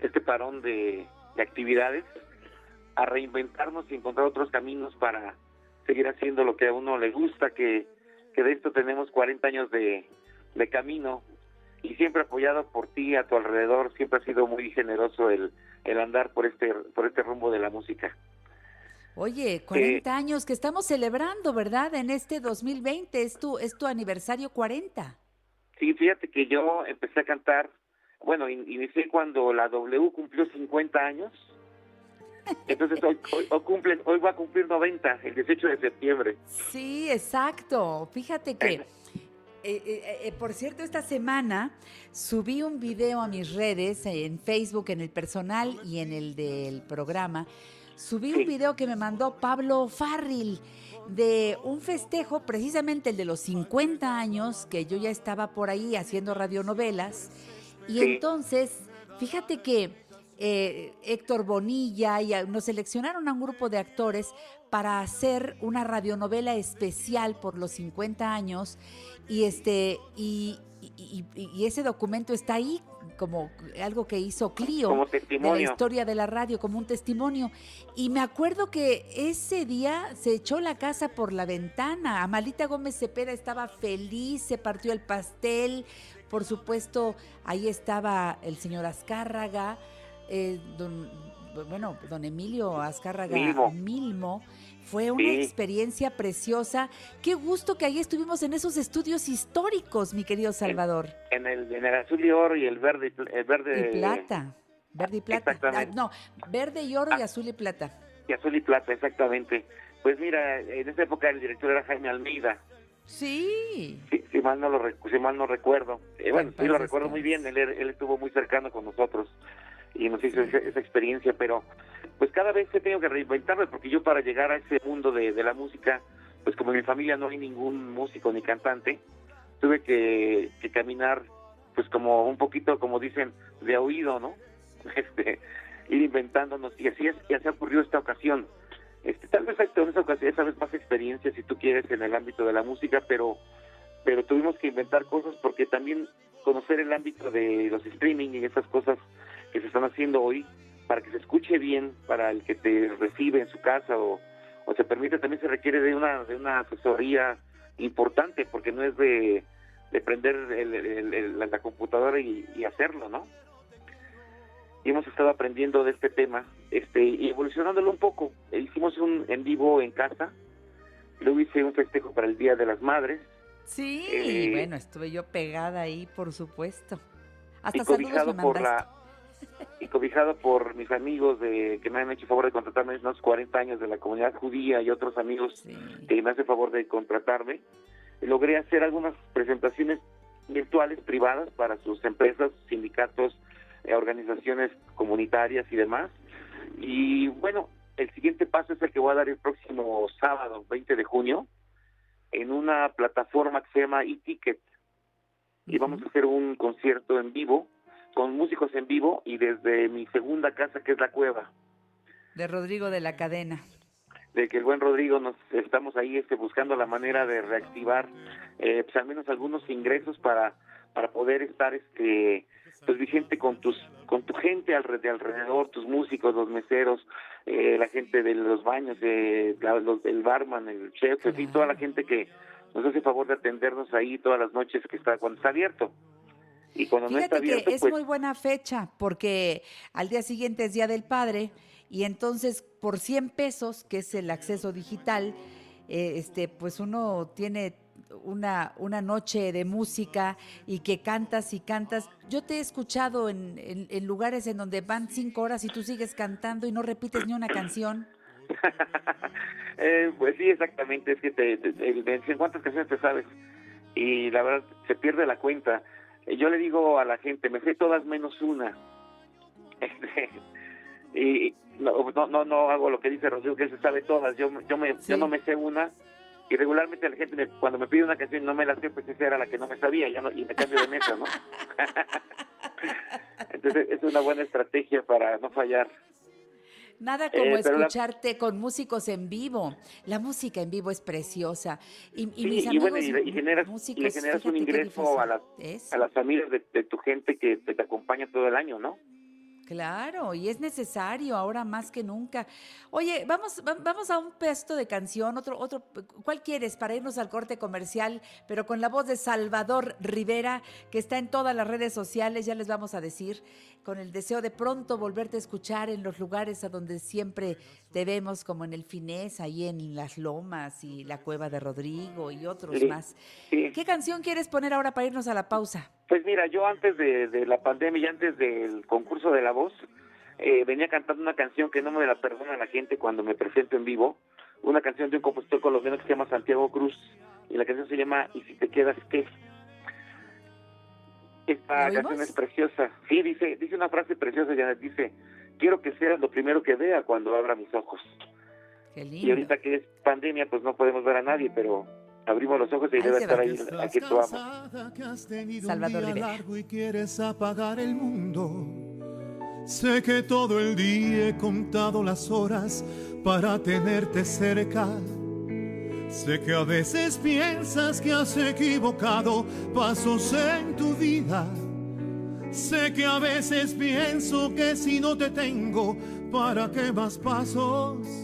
este parón de, de actividades, a reinventarnos y encontrar otros caminos para seguir haciendo lo que a uno le gusta, que, que de esto tenemos 40 años de, de camino y siempre apoyado por ti a tu alrededor, siempre ha sido muy generoso el, el andar por este, por este rumbo de la música. Oye, 40 años que estamos celebrando, ¿verdad? En este 2020 es tu, es tu aniversario 40. Sí, fíjate que yo empecé a cantar, bueno, in- inicié cuando la W cumplió 50 años. Entonces hoy, hoy, hoy va a cumplir 90, el 18 de septiembre. Sí, exacto. Fíjate que, eh, eh, eh, por cierto, esta semana subí un video a mis redes, en Facebook, en el personal y en el del programa. Subí un video que me mandó Pablo Farril de un festejo, precisamente el de los 50 años, que yo ya estaba por ahí haciendo radionovelas. Y entonces, fíjate que eh, Héctor Bonilla y a- nos seleccionaron a un grupo de actores para hacer una radionovela especial por los 50 años y este y, y- y- y ese documento está ahí como algo que hizo Clio Como de la historia de la radio como un testimonio. Y me acuerdo que ese día se echó la casa por la ventana. Amalita Gómez Cepeda estaba feliz se partió el pastel. Por supuesto ahí estaba el señor Azcárraga eh, don, bueno, don Emilio Azcárraga Milmo. Milmo. Fue una Sí. experiencia preciosa. Qué gusto que ahí estuvimos en esos estudios históricos, mi querido Salvador. En el, en el azul y oro y el verde, el verde Y plata. Verde y plata. Exactamente. Ah, no, verde y oro y azul y plata. y azul y plata, exactamente. Pues mira, en esa época el director era Jaime Almeida. Sí. Sí, si mal no lo si mal no recuerdo. Eh, bueno, sí lo recuerdo muy bien. Él, él estuvo muy cercano con nosotros y nos hizo esa, esa experiencia, pero pues cada vez he tenido que reinventarme porque yo para llegar a ese mundo de, de la música, pues como en mi familia no hay ningún músico ni cantante, tuve que, que caminar pues como un poquito, como dicen, de oído, ¿no? Este, ir inventándonos y así es, y así ocurrió esta ocasión. Este, tal vez en esa ocasión esa vez más experiencia si tú quieres en el ámbito de la música, pero pero tuvimos que inventar cosas porque también conocer el ámbito de los streaming y esas cosas que se están haciendo hoy para que se escuche bien para el que te recibe en su casa o, se permite también se requiere de una de una asesoría importante porque no es de, de prender el- el- el- la computadora y, y hacerlo, ¿no? Y hemos estado aprendiendo de este tema este y evolucionándolo un poco. Hicimos un en vivo en casa, luego hice un festejo para el Día de las Madres Sí, Eh, bueno, estuve yo pegada ahí, por supuesto. y Hasta me cobijado por la y cobijado por mis amigos de que me han hecho favor de contratarme unos 40 años de la comunidad judía y otros amigos que me hacen favor de contratarme logré hacer algunas presentaciones virtuales privadas para sus empresas sindicatos eh, organizaciones comunitarias y demás. Y bueno el siguiente paso es el que voy a dar el próximo sábado 20 de junio en una plataforma que se llama eTicket. Y vamos a hacer un concierto en vivo con músicos en vivo y desde mi segunda casa que es la cueva. De Rodrigo de la Cadena. de que el buen Rodrigo nos estamos ahí este buscando la manera de reactivar eh, pues al menos algunos ingresos para para poder estar este pues vigente con tus con tu gente de alrededor tus músicos los meseros eh, la gente de los baños eh, la- los- el barman el chef en fin toda la gente que nos hace favor de atendernos ahí todas las noches que está cuando está abierto. Y cuando no está que abierto es pues muy buena fecha porque al día siguiente es Día del Padre y entonces por 100 pesos, que es el acceso digital, eh, este, pues uno tiene una, una noche de música y que cantas y cantas. Yo te he escuchado en, en- en lugares en donde van cinco horas y tú sigues cantando y no repites ni una canción. Eh, pues sí, exactamente. Es que te, te- cuántas canciones te sabes. Y la verdad, se pierde la cuenta. Eh, Yo le digo a la gente, me sé todas menos una. Este, y no, no, no, hago lo que dice Rodrigo, que se sabe todas. Yo, yo, me, yo no me sé una. Y regularmente la gente, me- cuando me pide una canción y no me la sé, pues esa era la que no me sabía. Ya no, y me cambio de mesa, ¿no? Entonces, es una buena estrategia para no fallar. Nada como Eh, la- escucharte con músicos en vivo. La música en vivo es preciosa. Y, y Sí, mis y amigos bueno, y, y generas, le un ingreso a las, a las familias de, de tu gente que te acompaña todo el año, ¿no? Claro, y es necesario ahora más que nunca. Oye, vamos, va- vamos a un pesto de canción, otro, otro, ¿cuál quieres para irnos al corte comercial? Pero con la voz de Salvador Rivera, que está en todas las redes sociales, ya les vamos a decir, con el deseo de pronto volverte a escuchar en los lugares a donde siempre te vemos, como en el Finés, ahí en Las Lomas y la Cueva de Rodrigo y otros Sí, más. ¿Qué canción quieres poner ahora para irnos a la pausa? Pues mira, yo antes de, de la pandemia y antes del concurso de la voz, eh, venía cantando una canción que no me la perdona la gente cuando me presento en vivo, una canción de un compositor colombiano que se llama Santiago Cruz, y la canción se llama ¿Y si te quedas qué? Esta canción es preciosa. Sí, dice, dice una frase preciosa, Janet, dice, quiero que seas lo primero que vea cuando abra mis ojos. Qué Y lindo. ahorita que es pandemia, pues no podemos ver a nadie, pero abrimos los ojos y Ahí debe estar ahí a quien tú amas. Cansada que has tenido Salvador Rivera. largo y quieres apagar el mundo. Sé que todo el día he contado las horas para tenerte cerca. Sé que a veces piensas que has equivocado pasos en tu vida. Sé que a veces pienso que si no te tengo, ¿para qué más pasos?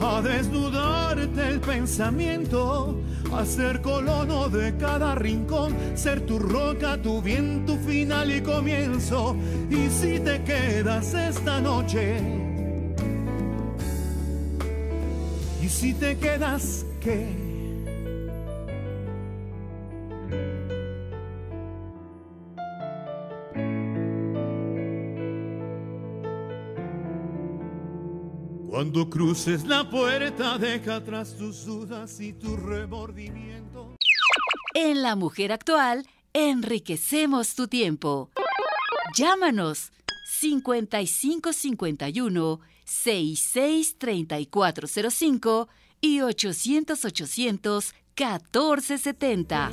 a desnudarte el pensamiento, a ser colono de cada rincón, ser tu roca, tu bien, tu final y comienzo. Y si te quedas esta noche, y si te quedas, ¿qué? Cuando cruces la puerta, deja atrás tus dudas y tu remordimiento. En La Mujer Actual, enriquecemos tu tiempo. Llámanos 5551 663405 y 800 800 1470.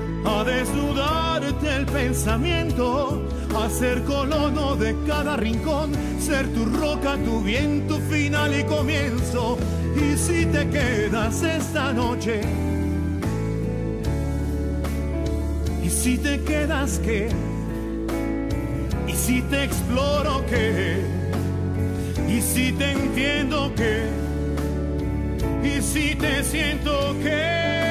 a desnudarte el pensamiento, a ser colono de cada rincón, ser tu roca, tu bien, tu final y comienzo. Y si te quedas esta noche, y si te quedas qué, y si te exploro qué, y si te entiendo qué, y si te siento qué,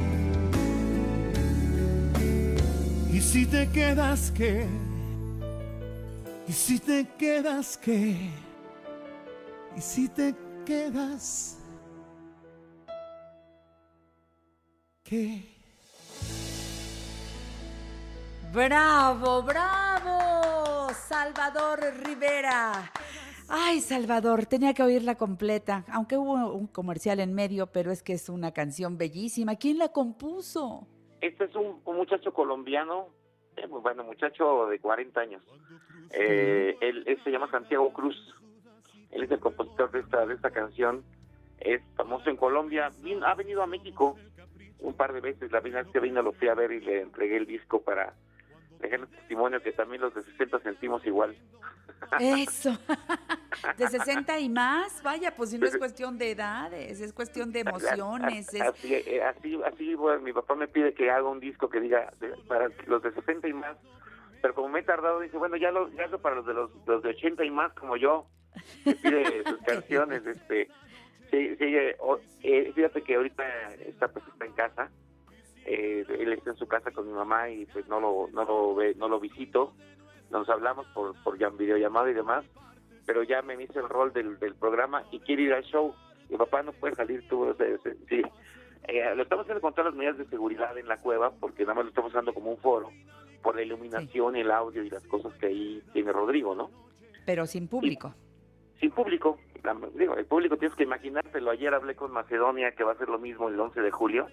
si te quedas qué, y si te quedas qué, y si te quedas qué. ¡Bravo, bravo! Salvador Rivera. Ay, Salvador, tenía que oírla completa, aunque hubo un comercial en medio, pero es que es una canción bellísima. ¿Quién la compuso? Este es un, un muchacho colombiano, eh, muy bueno, muchacho de 40 años. Eh, él, se llama Santiago Cruz. Él es el compositor de esta, de esta canción. Es famoso en Colombia. Ha venido a México un par de veces. La primera vez que vino lo fui a ver y le entregué el disco para dejarle testimonio que también los de 60 sentimos igual. Eso. De 60 y más, vaya, pues si no es cuestión de edades, es cuestión de emociones. es- Así, así, así bueno, mi papá me pide que haga un disco que diga de- para los de 60 y más, pero como me he tardado, dice, bueno, ya lo, ya lo para los de los, los de 80 y más como yo, me pide sus canciones, este, sí, sí, eh, o- eh, fíjate que ahorita está, pues, está en casa, eh, él está en su casa con mi mamá y pues no lo, no lo ve, no lo visito, nos hablamos por, por videollamada y demás, pero ya me hice el rol del, del programa y quiere ir al show. Mi papá no puede salir tú, o sea, se- sí. Eh, lo estamos haciendo con todas las medidas de seguridad en la cueva, porque nada más lo estamos usando como un foro, por la iluminación, el audio y las cosas que ahí tiene Rodrigo, ¿no? pero sin público. Sin público, la- digo, el público tienes que imaginártelo. Ayer hablé con Macedonia, que va a ser lo mismo el 11 de julio,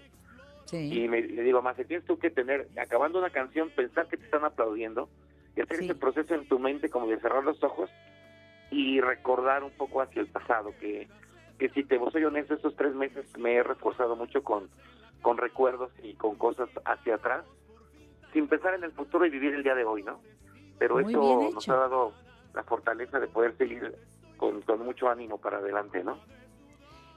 Sí. y me, le digo, Mace, tienes tú que tener, acabando una canción, pensar que te están aplaudiendo, y hacer ese proceso en tu mente como de cerrar los ojos y recordar un poco hacia el pasado, que, que si te soy honesto, estos tres meses me he reforzado mucho con, con recuerdos y con cosas hacia atrás, sin pensar en el futuro y vivir el día de hoy, ¿no? Pero Muy eso nos ha dado la fortaleza de poder seguir con, con mucho ánimo para adelante, ¿no?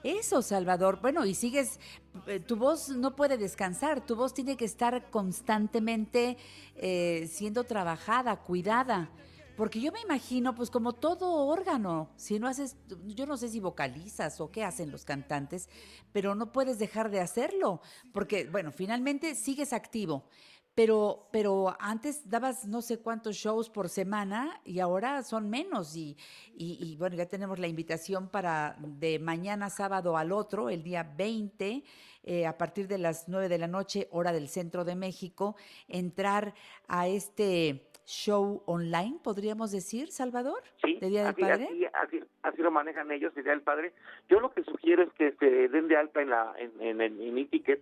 Eso, Salvador. Bueno, y sigues, eh, tu voz no puede descansar, tu voz tiene que estar constantemente eh, siendo trabajada, cuidada. Porque yo me imagino, pues como todo órgano, si no haces, yo no sé si vocalizas o qué hacen los cantantes, pero no puedes dejar de hacerlo, porque, bueno, finalmente sigues activo. Pero, pero antes dabas no sé cuántos shows por semana y ahora son menos. Y, y, y, bueno, ya tenemos la invitación para de mañana sábado al otro, el día 20, eh, a partir de las 9 de la noche, hora del centro de México, entrar a este show online, podríamos decir, Salvador, Sí, de Día del así, Padre. así, así, así lo manejan ellos, el Día del Padre. Yo lo que sugiero es que se den de alta en la en, en, en, en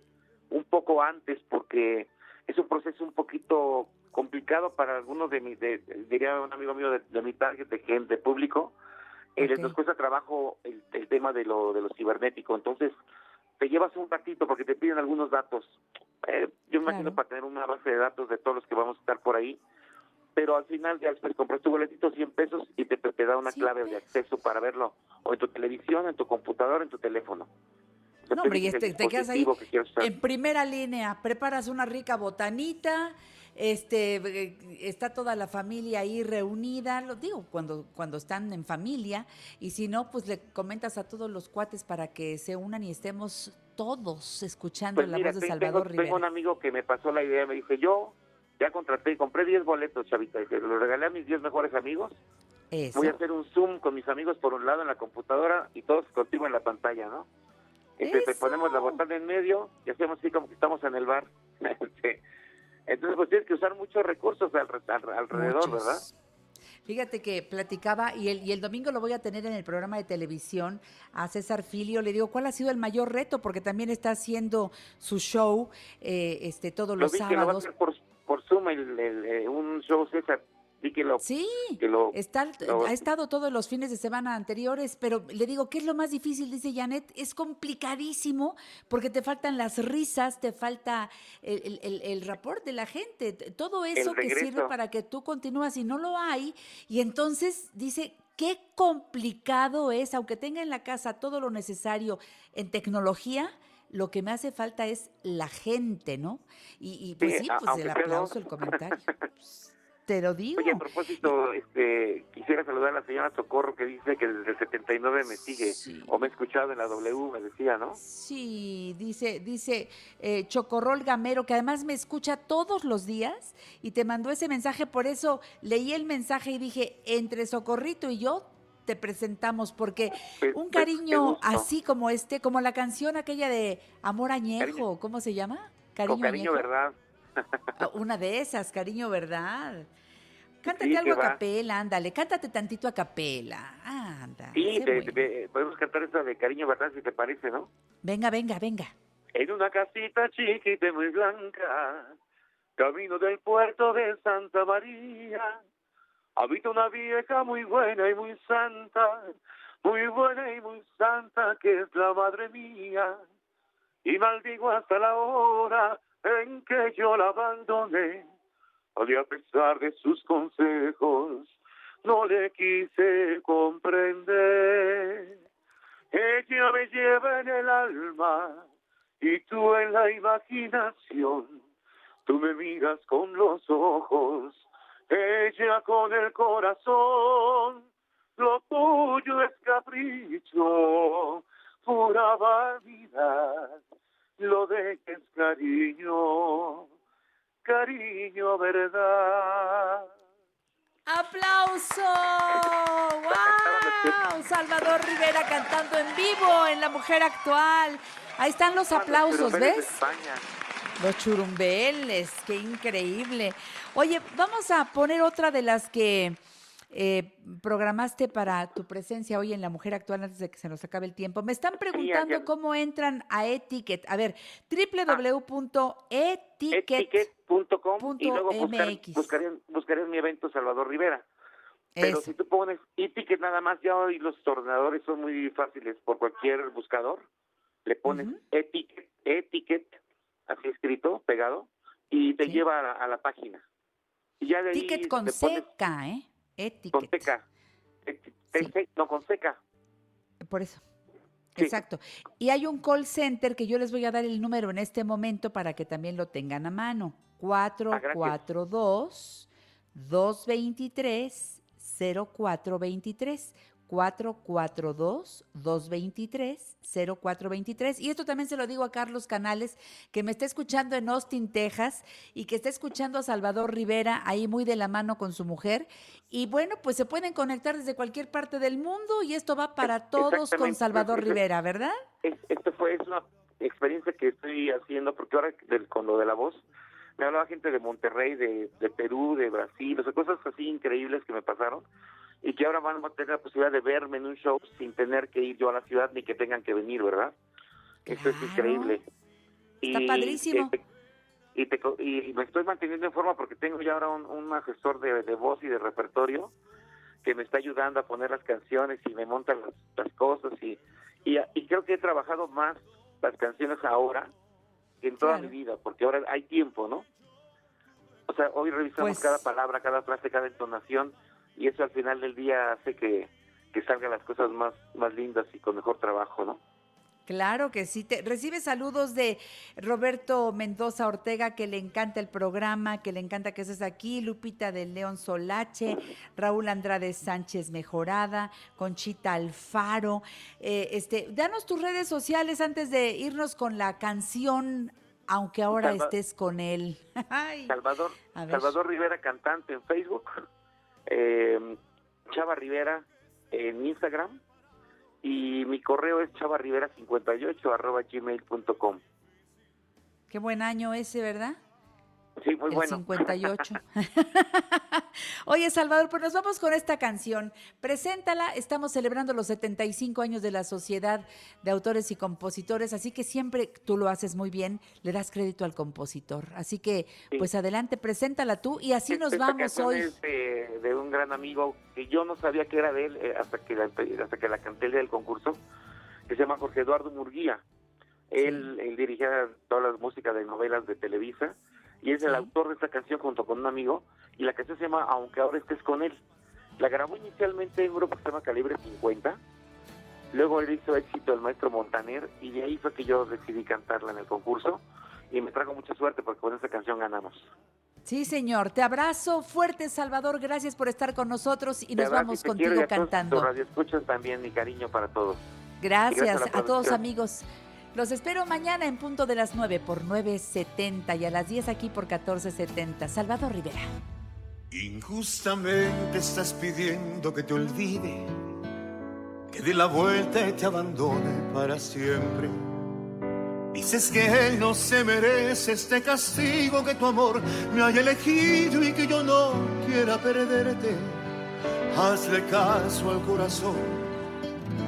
un poco antes, porque es un proceso un poquito complicado para algunos de mis, de, diría un amigo mío de, de mi target, de gente, de público, eh, les Ok. nos cuesta trabajo el, el tema de lo, de lo cibernético. Entonces, te llevas un ratito porque te piden algunos datos. Eh, yo me imagino para tener una base de datos de todos los que vamos a estar por ahí, pero al final ya después compras tu boletito 100 pesos y te, te da una clave de acceso para verlo o en tu televisión, en tu computadora, en tu teléfono. No, hombre, y el este- te quedas ahí que en primera línea, preparas una rica botanita, este, eh, está toda la familia ahí reunida, lo digo, cuando, cuando están en familia, y si no, pues le comentas a todos los cuates para que se unan y estemos todos escuchando Pues la mira, voz de te- Salvador tengo, tengo Rivera. un amigo que me pasó la idea, me dijo, yo ya contraté, compré 10 boletos, chavita, y se los regalé a mis 10 mejores amigos. Eso. Voy a hacer un Zoom con mis amigos por un lado en la computadora y todos contigo en la pantalla, ¿no? Entonces ponemos la botana en medio y hacemos así como que estamos en el bar. Entonces pues tienes que usar muchos recursos al- al- alrededor, Muchos. ¿verdad? Fíjate que platicaba y el, y el domingo lo voy a tener en el programa de televisión a César Filio. Le digo, ¿cuál ha sido el mayor reto? Porque también está haciendo su show eh, este, todos Lo los vi que lo va a sábados. hacer por, por Zoom, el, el, eh, un show César. Vi que lo, Sí, que lo, Está, lo- ha estado todos los fines de semana anteriores, pero le digo, ¿qué es lo más difícil? Dice Janet, es complicadísimo porque te faltan las risas, te falta el, el, el, rapport de la gente, todo eso que sirve para que tú continúas y no lo hay. Y entonces dice, qué complicado es, aunque tenga en la casa todo lo necesario en tecnología, lo que me hace falta es la gente, ¿no? Y, y pues Sí, sí, pues el aplauso, el comentario. Te lo digo. Oye, a propósito, este, quisiera saludar a la señora Socorro que dice que desde el 79 me sigue o me ha escuchado en la W, me decía, ¿no? Sí, dice, dice eh, Chocorrol Gamero, que además me escucha todos los días y te mandó ese mensaje, por eso leí el mensaje y dije, entre Socorrito y yo te presentamos, porque Pues, un pues, cariño así como este, como la canción aquella de Amor Añejo, ¿cómo se llama? Con cariño, Añejo. ¿verdad? Ah, Una de esas, cariño, ¿verdad? Cántate Sí, algo a capela, ándale, cántate tantito a capela. Anda. Sí, te- bueno. te- podemos cantar esa de cariño, ¿verdad? Si te parece, ¿no? Venga, venga, venga. En una casita chiquita y muy blanca, camino del puerto de Santa María, habita una vieja muy buena y muy santa, muy buena y muy santa, que es la madre mía. Y maldigo hasta la hora en que yo la abandoné, y a pesar de sus consejos, no le quise comprender. Ella me lleva en el alma y tú en la imaginación. Tú me miras con los ojos, ella con el corazón. Lo tuyo es capricho, pura vanidad. Lo de que es cariño, cariño, verdad. ¡Aplauso! ¡Wow! Salvador Rivera cantando en vivo en La Mujer Actual. Ahí están los aplausos, ves. Los churumbeles, qué increíble. Oye, vamos a poner otra de las que eh, programaste para tu presencia hoy en La Mujer Actual antes de que se nos acabe el tiempo. Me están preguntando cómo entran a Etiquet. A ver, www.etiquet. Etiquet.com y luego buscar, buscarían, buscarían mi evento Salvador Rivera. Pero Eso. si tú pones etiquet nada más, ya hoy los ordenadores son muy fáciles por cualquier buscador. Le pones etiquet, etiquet, así escrito, pegado, y te lleva a la, a la página. Y ya de ahí Ticket con seca, ¿eh? Con Etiquet. seca. Eti- te- se- no, con seca. Por eso. Exacto. Y hay un call center que yo les voy a dar el número en este momento para que también lo tengan a mano. 442 223 0423 442-223-0423. Y esto también se lo digo a Carlos Canales, que me está escuchando en Austin, Texas, y que está escuchando a Salvador Rivera ahí muy de la mano con su mujer. Y bueno, pues se pueden conectar desde cualquier parte del mundo y esto va para todos con Salvador Rivera, ¿verdad? Esto fue es una experiencia que estoy haciendo, porque ahora con lo de la voz, me hablaba gente de Monterrey, de, de Perú, de Brasil, o sea, cosas así increíbles que me pasaron y que ahora van a tener la posibilidad de verme en un show sin tener que ir yo a la ciudad ni que tengan que venir, ¿verdad? Eso es increíble. Está padrísimo. y, te, y me estoy manteniendo en forma porque tengo ya ahora un, un asesor de, de, voz y de repertorio que me está ayudando a poner las canciones y me monta las, las cosas y, y, y, creo que he trabajado más las canciones ahora que en toda Claro. mi vida porque ahora hay tiempo, ¿no? O sea, hoy revisamos Pues- cada palabra, cada frase, cada entonación y eso al final del día hace que, que salgan las cosas más, más lindas y con mejor trabajo, ¿no? Claro que sí. Te, recibe saludos de Roberto Mendoza Ortega, que le encanta el programa, que le encanta que estés aquí, Lupita de León Solache, Raúl Andrade Sánchez Mejorada, Conchita Alfaro. Eh, este, danos tus redes sociales antes de irnos con la canción, aunque ahora Salva- estés con él. Ay, Salvador. Salvador Rivera Cantante en Facebook, eh, Chava Rivera en Instagram y mi correo es chavarrivera58 arroba gmail.com. qué buen año ese, ¿verdad? Sí, muy el bueno. 58. Oye, Salvador, pues nos vamos con esta canción. Preséntala, estamos celebrando los 75 años de la Sociedad de Autores y Compositores, así que siempre tú lo haces muy bien, le das crédito al compositor. Así que, pues adelante, preséntala tú y así nos vamos hoy. es de, de un gran amigo que yo no sabía que era de él eh, hasta que la, hasta que la canté el día del concurso, que se llama Jorge Eduardo Murguía. Él, él dirigía todas las músicas de novelas de Televisa y es el autor de esta canción junto con un amigo y la canción se llama Aunque ahora estés con él. La grabó inicialmente en un grupo que se llama Calibre 50, luego él hizo éxito el maestro Montaner y de ahí fue que yo decidí cantarla en el concurso y me trajo mucha suerte porque con esa canción ganamos. Sí, señor, te abrazo fuerte, Salvador, gracias por estar con nosotros y De nos verdad, vamos te contigo y a cantando. tus radioescuchas también, mi cariño para todos. Y Gracias la a todos amigos. Los espero mañana en punto de las 9 por 9.70 y a las 10 aquí por 14.70. Salvador Rivera. Injustamente estás pidiendo que te olvide, que dé la vuelta y te abandone para siempre. Dices que él no se merece este castigo, que tu amor me haya elegido y que yo no quiera perderte. Hazle caso al corazón,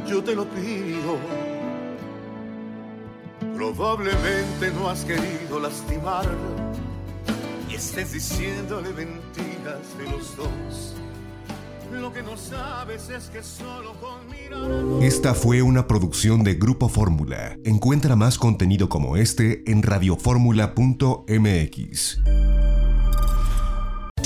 yo te lo pido. Probablemente no has querido lastimarlo y estés diciéndole mentiras de los dos. Lo que no sabes es que solo con mirar. Esta fue una producción de Grupo Fórmula. Encuentra más contenido como este en radioformula.mx.